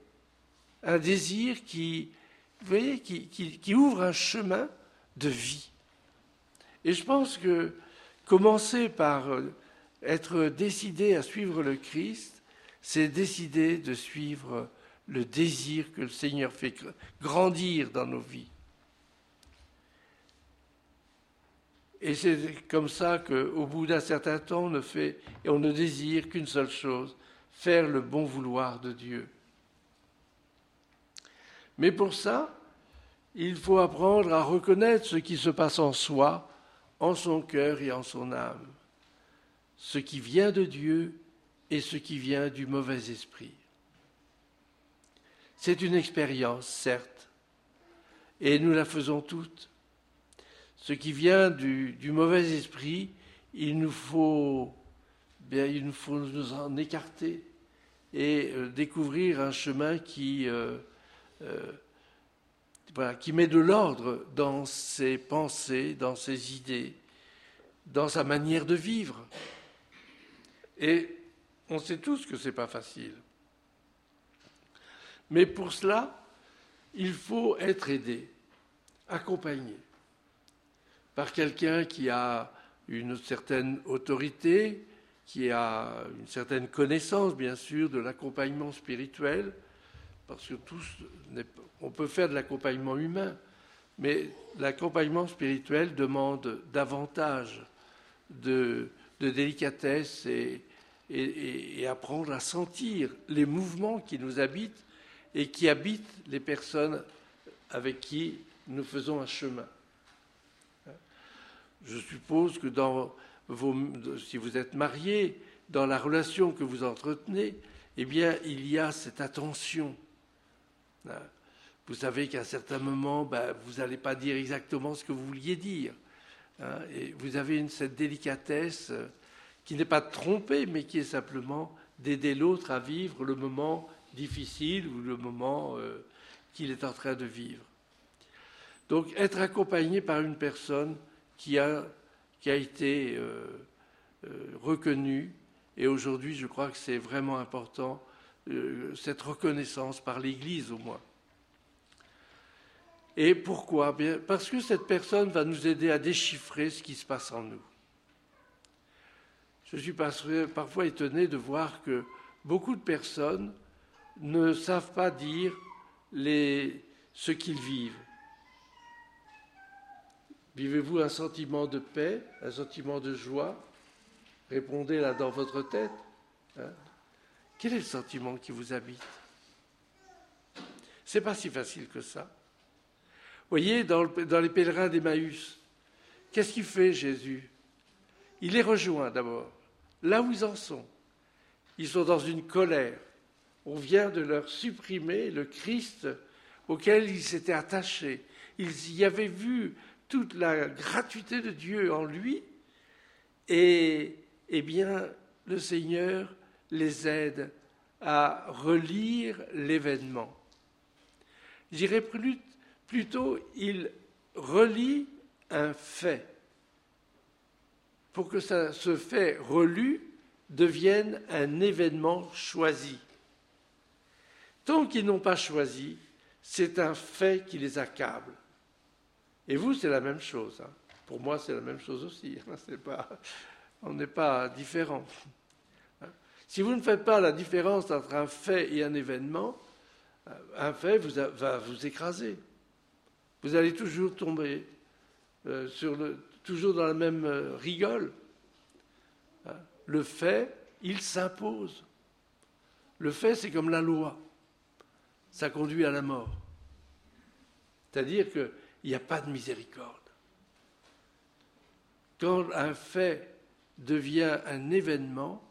un désir qui, voyez, qui, qui ouvre un chemin de vie. Et je pense que commencer par euh, être décidé à suivre le Christ, c'est décider de suivre le désir que le Seigneur fait grandir dans nos vies. Et c'est comme ça qu'au bout d'un certain temps, on ne fait et on ne désire qu'une seule chose, faire le bon vouloir de Dieu. Mais pour ça, il faut apprendre à reconnaître ce qui se passe en soi, en son cœur et en son âme, ce qui vient de Dieu et ce qui vient du mauvais esprit. C'est une expérience, certes, et nous la faisons toutes ce qui vient du, mauvais esprit, il nous faut, bien, il nous faut nous en écarter et euh, découvrir un chemin qui, euh, euh, qui met de l'ordre dans ses pensées, dans ses idées, dans sa manière de vivre. Et on sait tous que ce n'est pas facile. Mais pour cela, il faut être aidé, accompagné par quelqu'un qui a une certaine autorité, qui a une certaine connaissance, bien sûr, de l'accompagnement spirituel, parce que tous, on peut faire de l'accompagnement humain, mais l'accompagnement spirituel demande davantage de, délicatesse et, et, apprendre à sentir les mouvements qui nous habitent et qui habitent les personnes avec qui nous faisons un chemin. Je suppose que si vous êtes marié, dans la relation que vous entretenez, eh bien, il y a cette attention. Vous savez qu'à un certain moment, ben, vous n'allez pas dire exactement ce que vous vouliez dire. Hein. et vous avez cette délicatesse euh, qui n'est pas de tromper, mais qui est simplement d'aider l'autre à vivre le moment difficile ou le moment euh, qu'il est en train de vivre. Donc être accompagné par une personne qui a, été euh, euh, reconnu. Et aujourd'hui, je crois que c'est vraiment important, cette reconnaissance par l'Église au moins. Et pourquoi? Bien, Parce que cette personne va nous aider à déchiffrer ce qui se passe en nous. Je suis parfois étonné de voir que beaucoup de personnes ne savent pas dire ce qu'ils vivent. Vivez-vous un sentiment de paix, un sentiment de joie? Répondez là dans votre tête. Hein. Quel est le sentiment qui vous habite? C'est pas si facile que ça. Voyez, dans, dans les pèlerins d'Emmaüs, qu'est-ce qu'il fait Jésus? Il les rejoint d'abord, là où ils en sont. Ils sont dans une colère. On vient de leur supprimer le Christ auquel ils s'étaient attachés. Ils y avaient vu toute la gratuité de Dieu en lui, et eh bien, le Seigneur les aide à relire l'événement. J'irai plutôt, il relit un fait pour que ce fait relu devienne un événement choisi. Tant qu'ils n'ont pas choisi, c'est un fait qui les accable. Et vous, c'est la même chose. Hein. Pour moi, c'est la même chose aussi. Hein. On n'est pas différents. Hein. Si vous ne faites pas la différence entre un fait et un événement, euh, un fait va vous écraser. Vous allez toujours tomber euh, toujours dans la même euh, rigole. Le fait, il s'impose. Le fait, c'est comme la loi. Ça conduit à la mort. C'est-à-dire que il n'y a pas de miséricorde. Quand un fait devient un événement,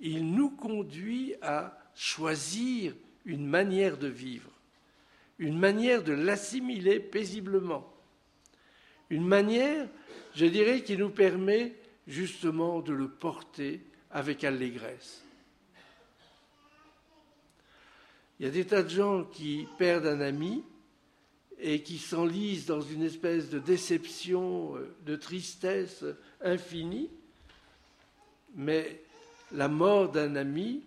il nous conduit à choisir une manière de vivre, une manière de l'assimiler paisiblement, une manière, je dirais, qui nous permet justement de le porter avec allégresse. Il y a des tas de gens qui perdent un ami et qui s'enlisent dans une espèce de déception, euh, de tristesse infinie, mais la mort d'un ami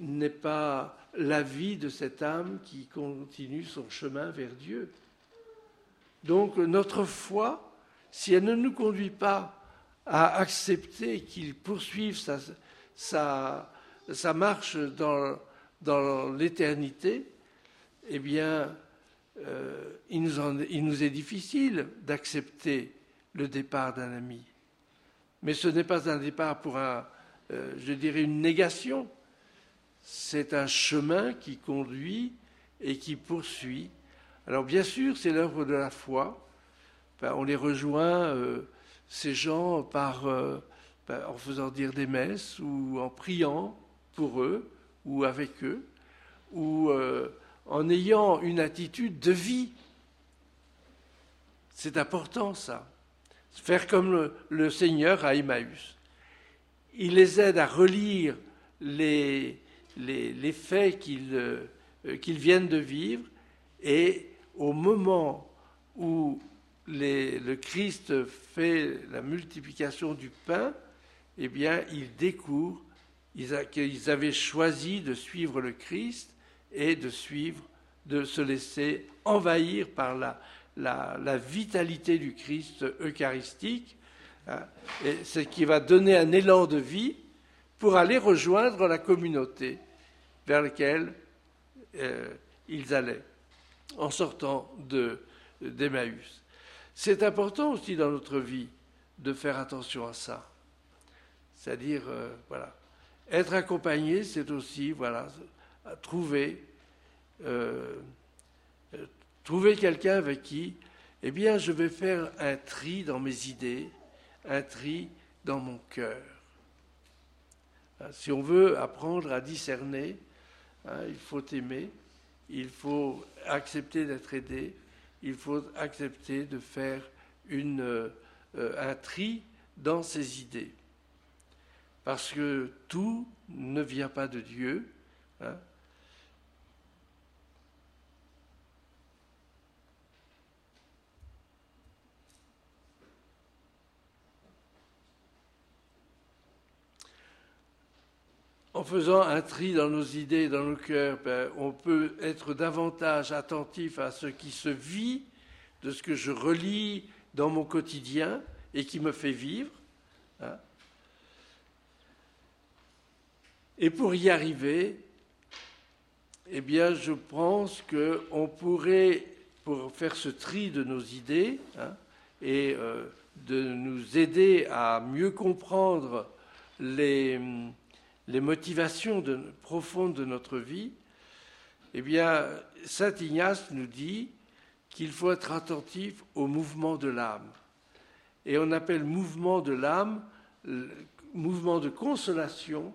n'est pas la vie de cette âme qui continue son chemin vers Dieu. Donc notre foi, si elle ne nous conduit pas à accepter qu'il poursuive sa, marche dans, dans l'éternité, eh bien, euh, il, nous est difficile d'accepter le départ d'un ami. Mais ce n'est pas un départ pour un, euh, je dirais, une négation. C'est un chemin qui conduit et qui poursuit. Alors bien sûr, c'est l'œuvre de la foi. on les rejoint, euh, ces gens, par, ben, en faisant dire des messes ou en priant pour eux ou avec eux, ou en ayant une attitude de vie. C'est important ça. Faire comme le, Seigneur à Emmaüs. Il les aide à relire les, les, faits euh, qu'ils viennent de vivre et au moment où le Christ fait la multiplication du pain, eh bien, ils découvrent qu'ils avaient choisi de suivre le Christ et de suivre, de se laisser envahir par la, vitalité du Christ eucharistique, hein, et ce qui va donner un élan de vie pour aller rejoindre la communauté vers laquelle euh, ils allaient en sortant d'Emmaüs. C'est important aussi dans notre vie de faire attention à ça. C'est-à-dire, euh, voilà, être accompagné, c'est aussi, trouver, euh, trouver quelqu'un avec qui, eh bien, je vais faire un tri dans mes idées, un tri dans mon cœur. Hein, si on veut apprendre à discerner, hein, il faut aimer, il faut accepter d'être aidé, il faut accepter de faire une, euh, un tri dans ses idées. Parce que tout ne vient pas de Dieu. Hein. En faisant un tri dans nos idées, dans nos cœurs, ben, on peut être davantage attentif à ce qui se vit, de ce que je relis dans mon quotidien et qui me fait vivre. Hein. Et pour y arriver, eh bien, je pense qu'on pourrait, pour faire ce tri de nos idées hein, et euh, de nous aider à mieux comprendre les, motivations profondes de notre vie, eh bien, saint Ignace nous dit qu'il faut être attentif au mouvement de l'âme. Et on appelle mouvement de l'âme mouvement de consolation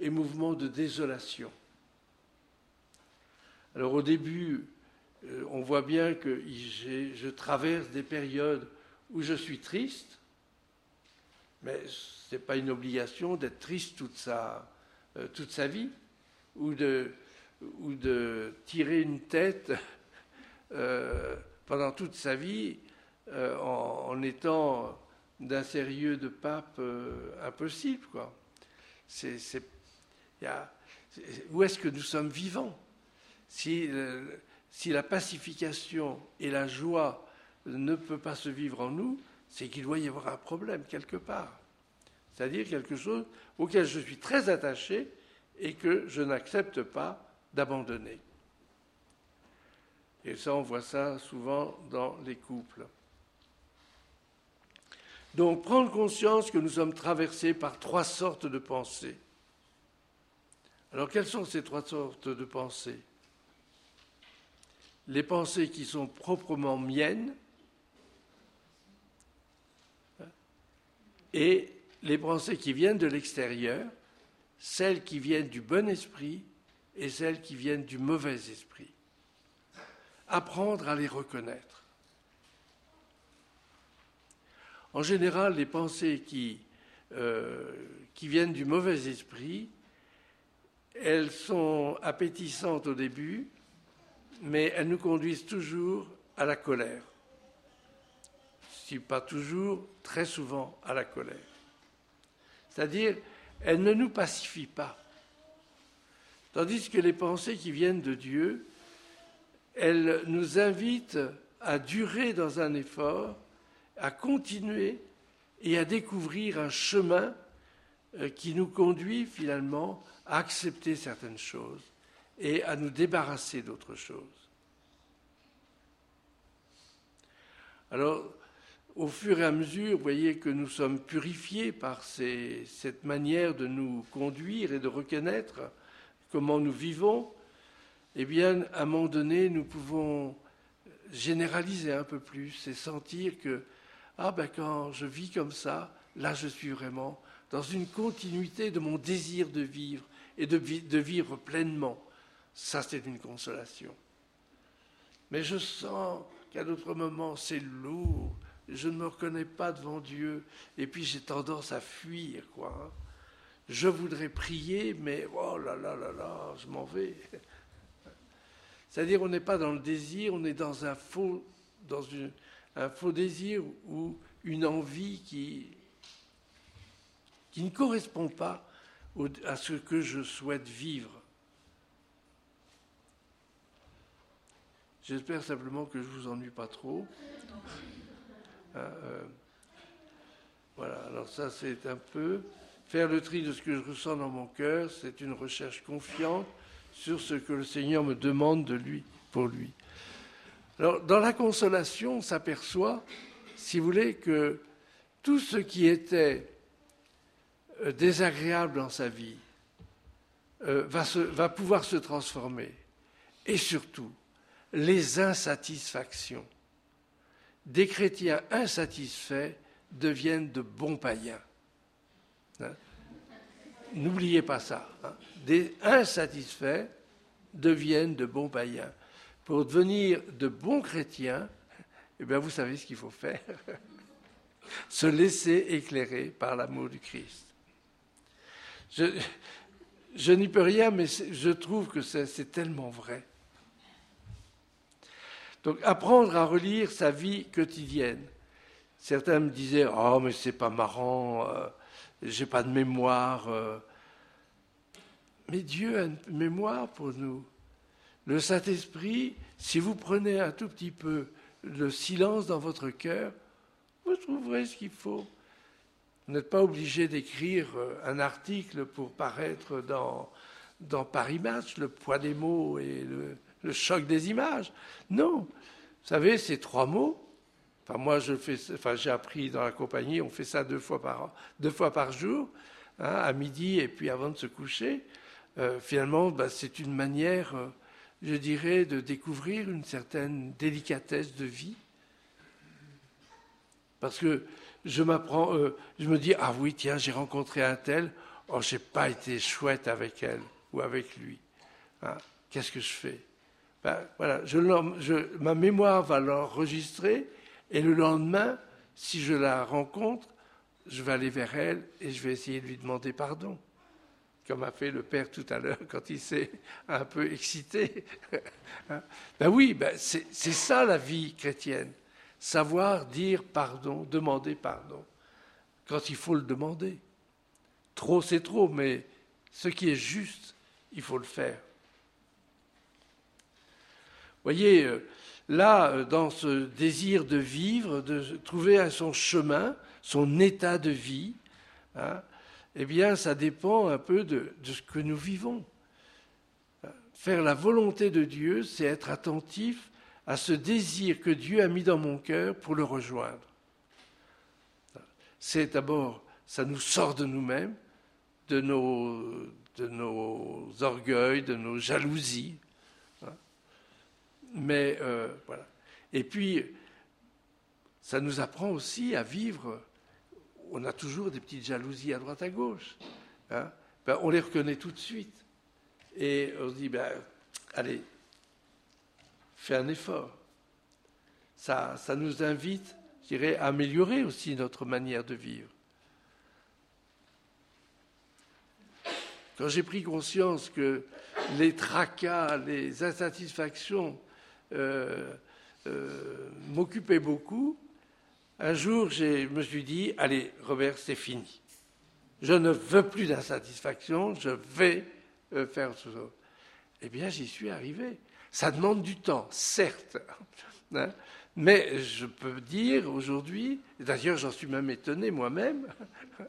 et mouvement de désolation. Alors au début, euh, on voit bien que je traverse des périodes où je suis triste, mais ce n'est pas une obligation d'être triste toute sa, euh, toute sa vie, ou de, ou de tirer une tête euh, pendant toute sa vie en, étant d'un sérieux de pape impossible. Où est-ce que nous sommes vivants? Si, si, la pacification et la joie ne peuvent pas se vivre en nous, c'est qu'il doit y avoir un problème quelque part. C'est-à-dire quelque chose auquel je suis très attaché et que je n'accepte pas d'abandonner. Et ça, on voit ça souvent dans les couples. Donc, prendre conscience que nous sommes traversés par trois sortes de pensées. Alors quelles sont ces trois sortes de pensées? Les pensées qui sont proprement miennes et les pensées qui viennent de l'extérieur, celles qui viennent du bon esprit et celles qui viennent du mauvais esprit. Apprendre à les reconnaître. En général, les pensées qui euh, viennent du mauvais esprit, elles sont appétissantes au début, mais elles nous conduisent toujours à la colère. Si pas toujours, très souvent à la colère. C'est-à-dire, elles ne nous pacifient pas. Tandis que les pensées qui viennent de Dieu, elles nous invitent à durer dans un effort, à continuer et à découvrir un chemin euh, qui nous conduit finalement à accepter certaines choses et à nous débarrasser d'autres choses. Alors, au fur et à mesure, vous voyez que nous sommes purifiés par cette manière de nous conduire et de reconnaître comment nous vivons, eh bien, à un moment donné, nous pouvons généraliser un peu plus et sentir que, ah ben quand je vis comme ça, là je suis vraiment dans une continuité de mon désir de vivre et de, vivre pleinement. Ça, c'est une consolation. Mais je sens qu'à d'autres moments, c'est lourd. Je ne me reconnais pas devant Dieu. Et puis, j'ai tendance à fuir, quoi. Hein. Je voudrais prier, mais oh là là là là, je m'en vais. C'est-à-dire, on n'est pas dans le désir, on est dans un faux, dans un faux désir ou une envie qui, qui ne correspond pas à ce que je souhaite vivre. J'espère simplement que je ne vous ennuie pas trop. Hein, euh, voilà, alors ça c'est un peu faire le tri de ce que je ressens dans mon cœur, c'est une recherche confiante sur ce que le Seigneur me demande de lui, pour lui. Alors, dans la consolation, on s'aperçoit, si vous voulez, que tout ce qui était euh, désagréable dans sa vie euh, va, va pouvoir se transformer. Et surtout, les insatisfactions des chrétiens insatisfaits deviennent de bons païens. Hein? N'oubliez pas ça. Hein. Des insatisfaits deviennent de bons païens. Pour devenir de bons chrétiens, eh bien, vous savez ce qu'il faut faire. Se laisser éclairer par l'amour du Christ. Je, n'y peux rien, mais je trouve que c'est tellement vrai. Donc apprendre à relire sa vie quotidienne. Certains me disaient Oh, mais c'est pas marrant, euh, j'ai pas de mémoire. Euh. Mais Dieu a une mémoire pour nous. Le Saint-Esprit, si vous prenez un tout petit peu le silence dans votre cœur, vous trouverez ce qu'il faut. Vous n'êtes pas obligé d'écrire euh, un article pour paraître dans, dans Paris Match, le poids des mots et le, choc des images. Non. Vous savez, ces trois mots, enfin moi je fais, enfin j'ai appris dans la compagnie, on fait ça deux fois par, deux fois par jour, hein, à midi et puis avant de se coucher. Euh, finalement, bah, c'est une manière, euh, je dirais, de découvrir une certaine délicatesse de vie. Parce que euh, je me dis, ah oui, tiens, j'ai rencontré un tel, oh, j'ai pas été chouette avec elle ou avec lui. Hein. Qu'est-ce que je fais? Ben, voilà, ma mémoire va l'enregistrer et le lendemain, si je la rencontre, je vais aller vers elle et je vais essayer de lui demander pardon, comme a fait le père tout à l'heure quand il s'est un peu excité. ben oui, ben c'est ça la vie chrétienne, savoir dire pardon, demander pardon, quand il faut le demander. Trop, c'est trop, mais ce qui est juste, il faut le faire voyez, euh, là, euh, dans ce désir de vivre, de trouver son chemin, son état de vie, hein, eh bien, ça dépend un peu de, ce que nous vivons. Faire la volonté de Dieu, c'est être attentif à ce désir que Dieu a mis dans mon cœur pour le rejoindre. C'est d'abord, ça nous sort de nous-mêmes, de nos, de nos orgueils, de nos jalousies, mais euh, voilà. Et puis, ça nous apprend aussi à vivre. On a toujours des petites jalousies à droite à gauche. Hein. Ben, on les reconnaît tout de suite. Et on se dit, ben, allez, fais un effort. Ça, ça nous invite, je dirais, à améliorer aussi notre manière de vivre. quand j'ai pris conscience que les tracas, les insatisfactions euh, euh, m'occupaient beaucoup, un jour, je me suis dit, allez, Robert, c'est fini. Je ne veux plus d'insatisfaction, je vais euh, faire ce Eh bien, j'y suis arrivé. Ça demande du temps, certes. Hein, mais je peux dire aujourd'hui, d'ailleurs j'en suis même étonné moi-même,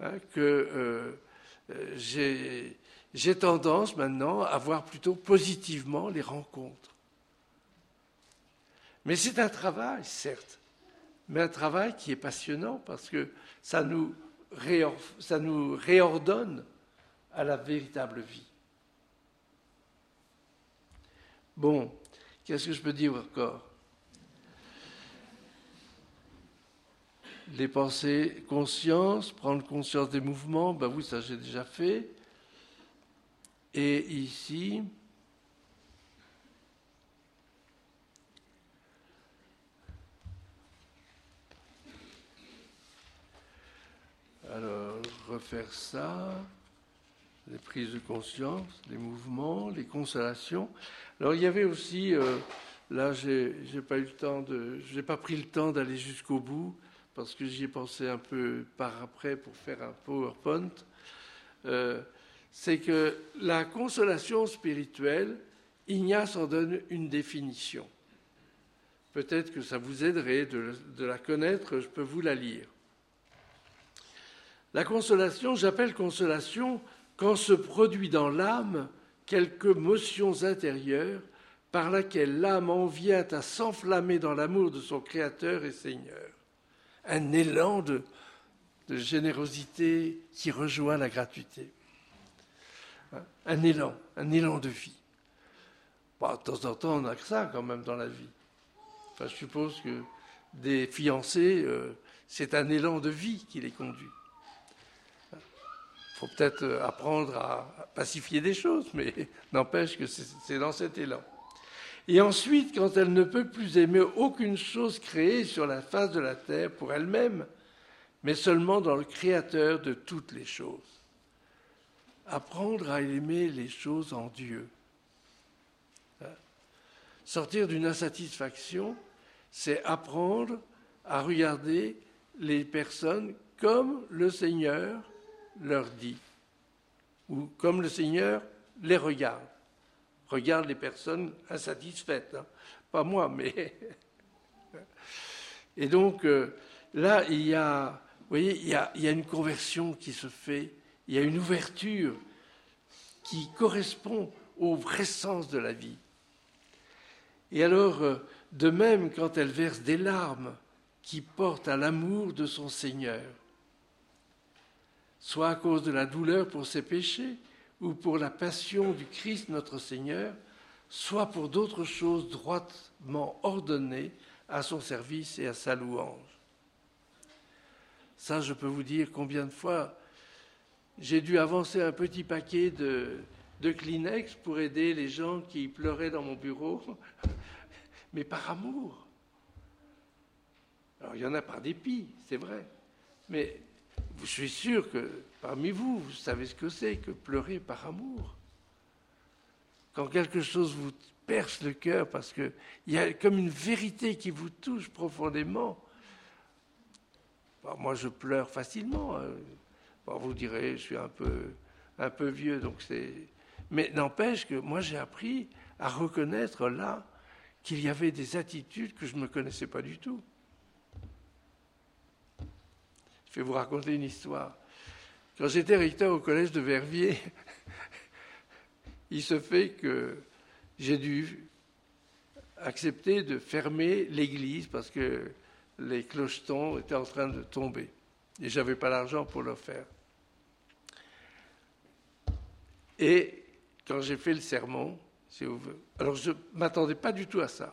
hein, que j'ai tendance maintenant à voir plutôt positivement les rencontres. Mais c'est un travail, certes, mais un travail qui est passionnant parce que ça nous réordonne à la véritable vie. Bon, qu'est-ce que je peux dire encore les pensées, conscience, prendre conscience des mouvements, ben oui, ça j'ai déjà fait. Et ici, alors refaire ça, les prises de conscience, les mouvements, les consolations. Alors il y avait aussi, euh, là j'ai pas eu le temps de, j'ai pas pris le temps d'aller jusqu'au bout parce que j'y ai pensé un peu par après pour faire un PowerPoint, euh, c'est que la consolation spirituelle, Ignace en donne une définition. Peut-être que ça vous aiderait de, de la connaître, je peux vous la lire. La consolation, j'appelle consolation quand se produit dans l'âme quelque motions intérieures par laquelle l'âme en vient à s'enflammer dans l'amour de son Créateur et Seigneur un élan de, générosité qui rejoint la gratuité. Un élan, un élan de vie. de temps en temps, on a que ça quand même dans la vie. Enfin, je suppose que des fiancés, euh, c'est un élan de vie qui les conduit. Faut peut-être apprendre à pacifier des choses, mais n'empêche que c'est dans cet élan. Et ensuite, quand elle ne peut plus aimer aucune chose créée sur la face de la terre pour elle-même, mais seulement dans le Créateur de toutes les choses. Apprendre à aimer les choses en Dieu. Sortir d'une insatisfaction, c'est apprendre à regarder les personnes comme le Seigneur leur dit, ou comme le Seigneur les regarde regarde les personnes insatisfaites. Hein. Pas moi, mais. Et donc, euh, là, il y a, vous voyez, il y, a, une conversion qui se fait, il y a une ouverture qui correspond au vrai sens de la vie. Et alors, euh, de même, quand elle verse des larmes qui portent à l'amour de son Seigneur, soit à cause de la douleur pour ses péchés, ou pour la passion du Christ notre Seigneur, soit pour d'autres choses droitement ordonnées à son service et à sa louange. Ça, je peux vous dire combien de fois j'ai dû avancer un petit paquet de, de Kleenex pour aider les gens qui pleuraient dans mon bureau, mais par amour. Alors il y en a par dépit, c'est vrai, mais je suis sûr que parmi vous, vous savez ce que c'est que pleurer par amour. Quand quelque chose vous perce le cœur parce qu'il y a comme une vérité qui vous touche profondément. moi, je pleure facilement. Hein. vous direz, je suis un peu, un peu vieux, donc c'est. Mais n'empêche que moi, j'ai appris à reconnaître là qu'il y avait des attitudes que je ne connaissais pas du tout. Je vais vous raconter une histoire. Quand j'étais recteur au collège de Verviers, il se fait que j'ai dû accepter de fermer l'église parce que les clochetons étaient en train de tomber et je n'avais pas l'argent pour le faire. Et quand j'ai fait le sermon, alors je m'attendais pas du tout à ça.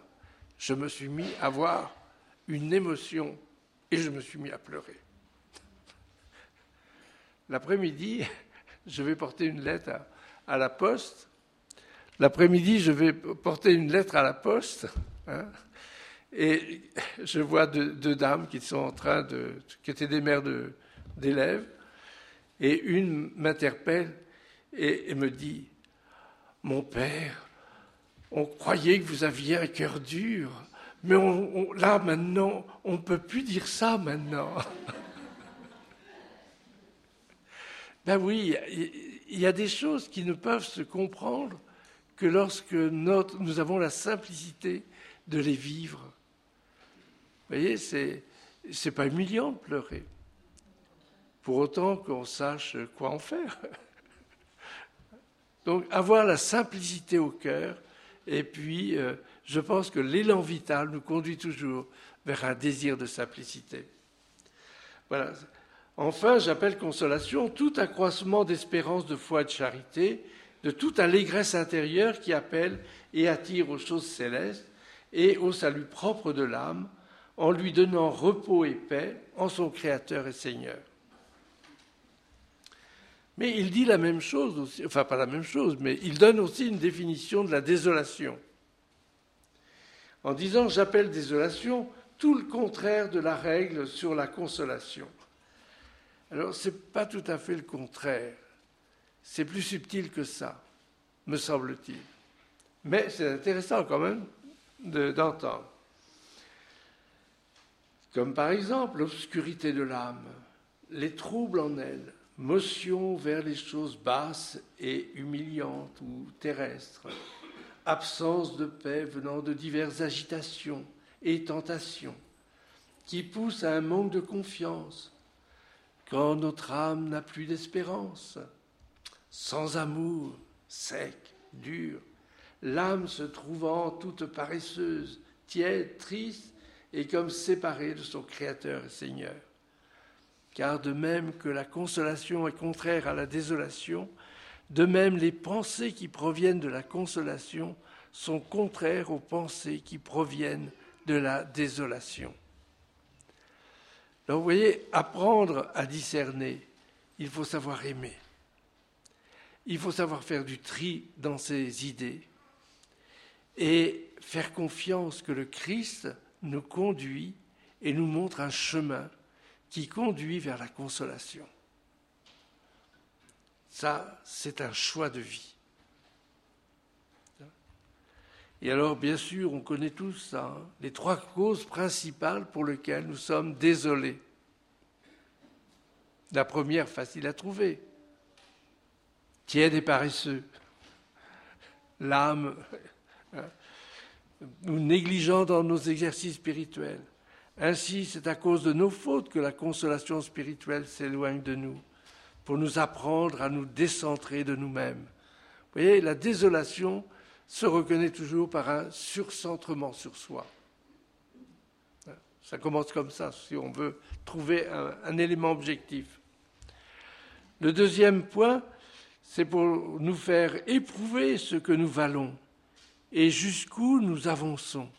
Je me suis mis à avoir une émotion et je me suis mis à pleurer. L'après-midi, je vais porter une lettre à, la poste. L'après-midi, je vais porter une lettre à la poste. Hein, et je vois deux, dames qui sont en train qui étaient des mères d'élèves, et une m'interpelle et, me dit, mon père, on croyait que vous aviez un cœur dur, mais là maintenant, on ne peut plus dire ça maintenant. Ben oui, il y a des choses qui ne peuvent se comprendre que lorsque nous avons la simplicité de les vivre. Vous voyez, c'est n'est pas humiliant de pleurer, pour autant qu'on sache quoi en faire. Donc avoir la simplicité au cœur, et puis euh, je pense que l'élan vital nous conduit toujours vers un désir de simplicité. Voilà. Enfin, j'appelle consolation tout accroissement d'espérance, de foi et de charité, de toute allégresse intérieure qui appelle et attire aux choses célestes et au salut propre de l'âme, en lui donnant repos et paix en son Créateur et Seigneur. Mais il dit la même chose aussi, enfin pas la même chose, mais il donne aussi une définition de la désolation. En disant j'appelle désolation tout le contraire de la règle sur la consolation. Alors ce n'est pas tout à fait le contraire. C'est plus subtil que ça, me semble-t-il. Mais c'est intéressant quand même d'entendre. Comme par exemple l'obscurité de l'âme, les troubles en elle, motion vers les choses basses et humiliantes ou terrestres, absence de paix venant de diverses agitations et tentations, qui poussent à un manque de confiance, quand notre âme n'a plus d'espérance, sans amour, sec, dur, l'âme se trouvant toute paresseuse, tiède, triste, et comme séparée de son Créateur et Seigneur. Car de même que la consolation est contraire à la désolation, de même les pensées qui proviennent de la consolation sont contraires aux pensées qui proviennent de la désolation. Alors vous voyez, apprendre à discerner, il faut savoir aimer. Il faut savoir faire du tri dans ses idées et faire confiance que le Christ nous conduit et nous montre un chemin qui conduit vers la consolation. Ça, c'est un choix de vie. Et alors, bien sûr, on connaît tous ça, hein, les trois causes principales pour lesquelles nous sommes désolés. La première, facile à trouver, tiède et paresseux. L'âme, hein, nous négligeons dans nos exercices spirituels. Ainsi, c'est à cause de nos fautes que la consolation spirituelle s'éloigne de nous, pour nous apprendre à nous décentrer de nous-mêmes. Vous voyez, la désolation se reconnaît toujours par un surcentrement sur soi. Ça commence comme ça, si on veut trouver un, élément objectif. Le deuxième point, c'est pour nous faire éprouver ce que nous valons et jusqu'où nous avançons.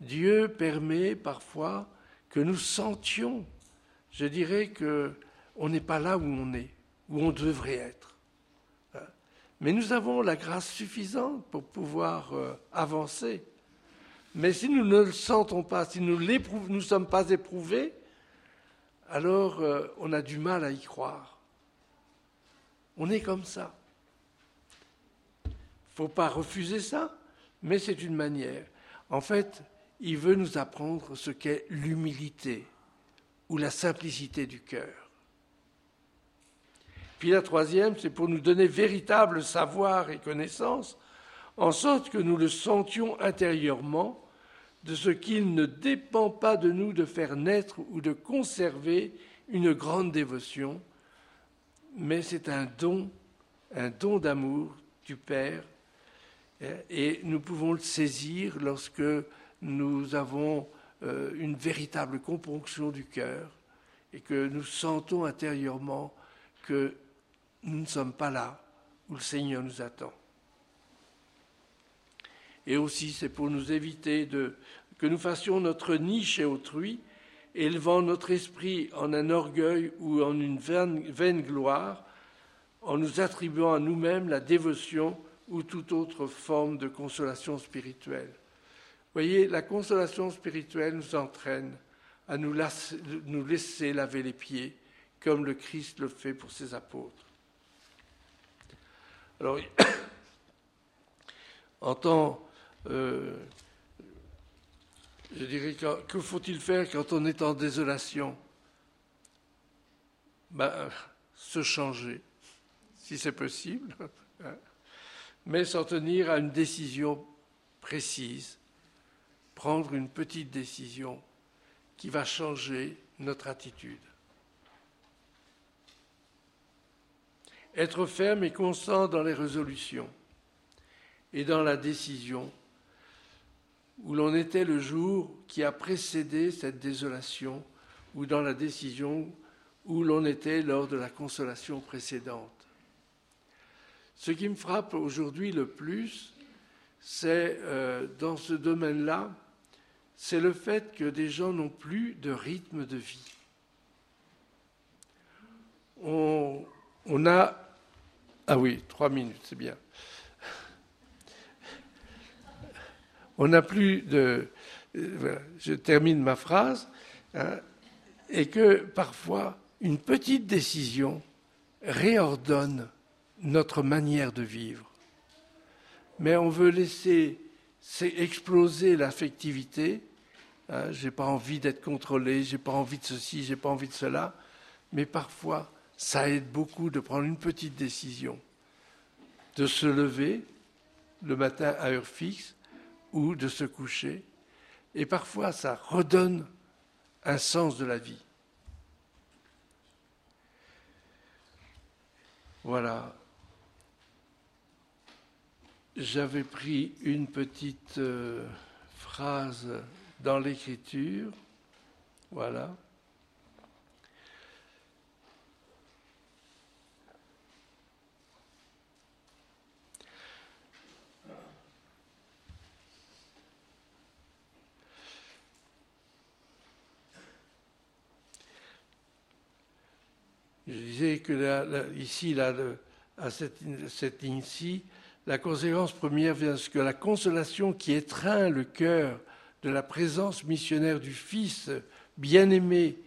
Dieu permet parfois que nous sentions, je dirais que on n'est pas là où on est, où on devrait être. Mais nous avons la grâce suffisante pour pouvoir euh, avancer. Mais si nous ne le sentons pas, si nous ne sommes pas éprouvés, alors euh, on a du mal à y croire. On est comme ça faut pas refuser ça, mais c'est une manière. En fait, il veut nous apprendre ce qu'est l'humilité ou la simplicité du cœur. Puis la troisième, c'est pour nous donner véritable savoir et connaissance, en sorte que nous le sentions intérieurement, de ce qu'il ne dépend pas de nous de faire naître ou de conserver une grande dévotion, mais c'est un don, un don d'amour du Père et nous pouvons le saisir lorsque nous avons euh, une véritable componction du cœur et que nous sentons intérieurement que nous ne sommes pas là où le Seigneur nous attend. Et aussi, c'est pour nous éviter de, que nous fassions notre nid chez autrui, élevant notre esprit en un orgueil ou en une vaine gloire, en nous attribuant à nous-mêmes la dévotion ou toute autre forme de consolation spirituelle. Voyez, la consolation spirituelle nous entraîne à nous laisser laver les pieds, comme le Christ le fait pour ses apôtres. Alors, en temps, euh, je dirais, que, faut-il faire quand on est en désolation? Ben, Se changer, si c'est possible, hein. mais s'en tenir à une décision précise, prendre une petite décision qui va changer notre attitude. Être ferme et constant dans les résolutions et dans la décision où l'on était le jour qui a précédé cette désolation ou dans la décision où l'on était lors de la consolation précédente. Ce qui me frappe aujourd'hui le plus, c'est euh, dans ce domaine-là, c'est le fait que des gens n'ont plus de rythme de vie. On, on a... Ah oui, trois minutes, c'est bien. On n'a plus de... Euh, je termine ma phrase. Hein, et que parfois, une petite décision réordonne notre manière de vivre. Mais on veut laisser exploser l'affectivité. Hein, j'ai pas envie d'être contrôlé, j'ai pas envie de ceci, j'ai pas envie de cela. Mais parfois, ça aide beaucoup de prendre une petite décision, de se lever le matin à heure fixe ou de se coucher. Et parfois, ça redonne un sens de la vie. Voilà. J'avais pris une petite euh, phrase dans l'écriture. Voilà. Je disais que ici, à cette ligne-ci, la conséquence première vient de ce que la consolation qui étreint le cœur de la présence missionnaire du Fils bien-aimé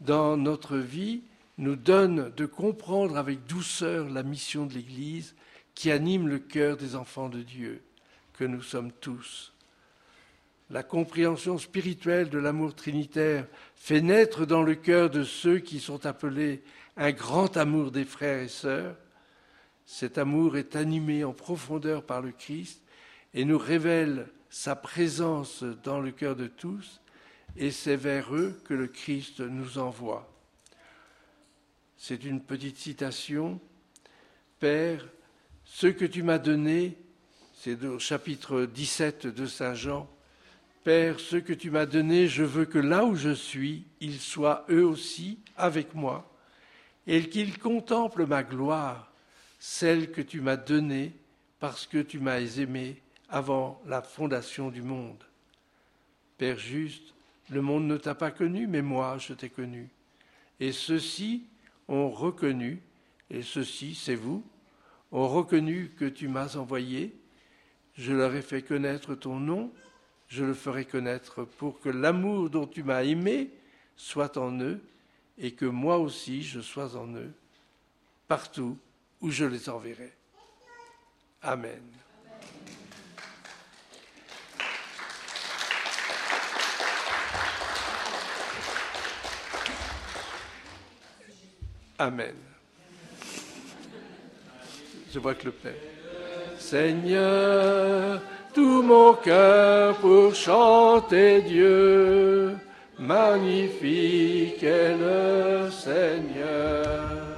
dans notre vie nous donne de comprendre avec douceur la mission de l'Église qui anime le cœur des enfants de Dieu, que nous sommes tous. La compréhension spirituelle de l'amour trinitaire fait naître dans le cœur de ceux qui sont appelés un grand amour des frères et sœurs. Cet amour est animé en profondeur par le Christ et nous révèle sa présence dans le cœur de tous, et c'est vers eux que le Christ nous envoie. C'est une petite citation. Père, ce que tu m'as donné, c'est au chapitre 17 de Saint Jean, Père, ce que tu m'as donné, je veux que là où je suis, ils soient eux aussi avec moi, et qu'ils contemplent ma gloire, celle que tu m'as donnée parce que tu m'as aimé avant la fondation du monde. Père juste, le monde ne t'a pas connu, mais moi je t'ai connu. Et ceux-ci ont reconnu, et ceux-ci, c'est vous, ont reconnu que tu m'as envoyé. Je leur ai fait connaître ton nom, je le ferai connaître pour que l'amour dont tu m'as aimé soit en eux et que moi aussi je sois en eux, partout où je les enverrai. Amen. Amen. Je vois que le Père. Seigneur, tout mon cœur pour chanter Dieu, magnifique est le Seigneur.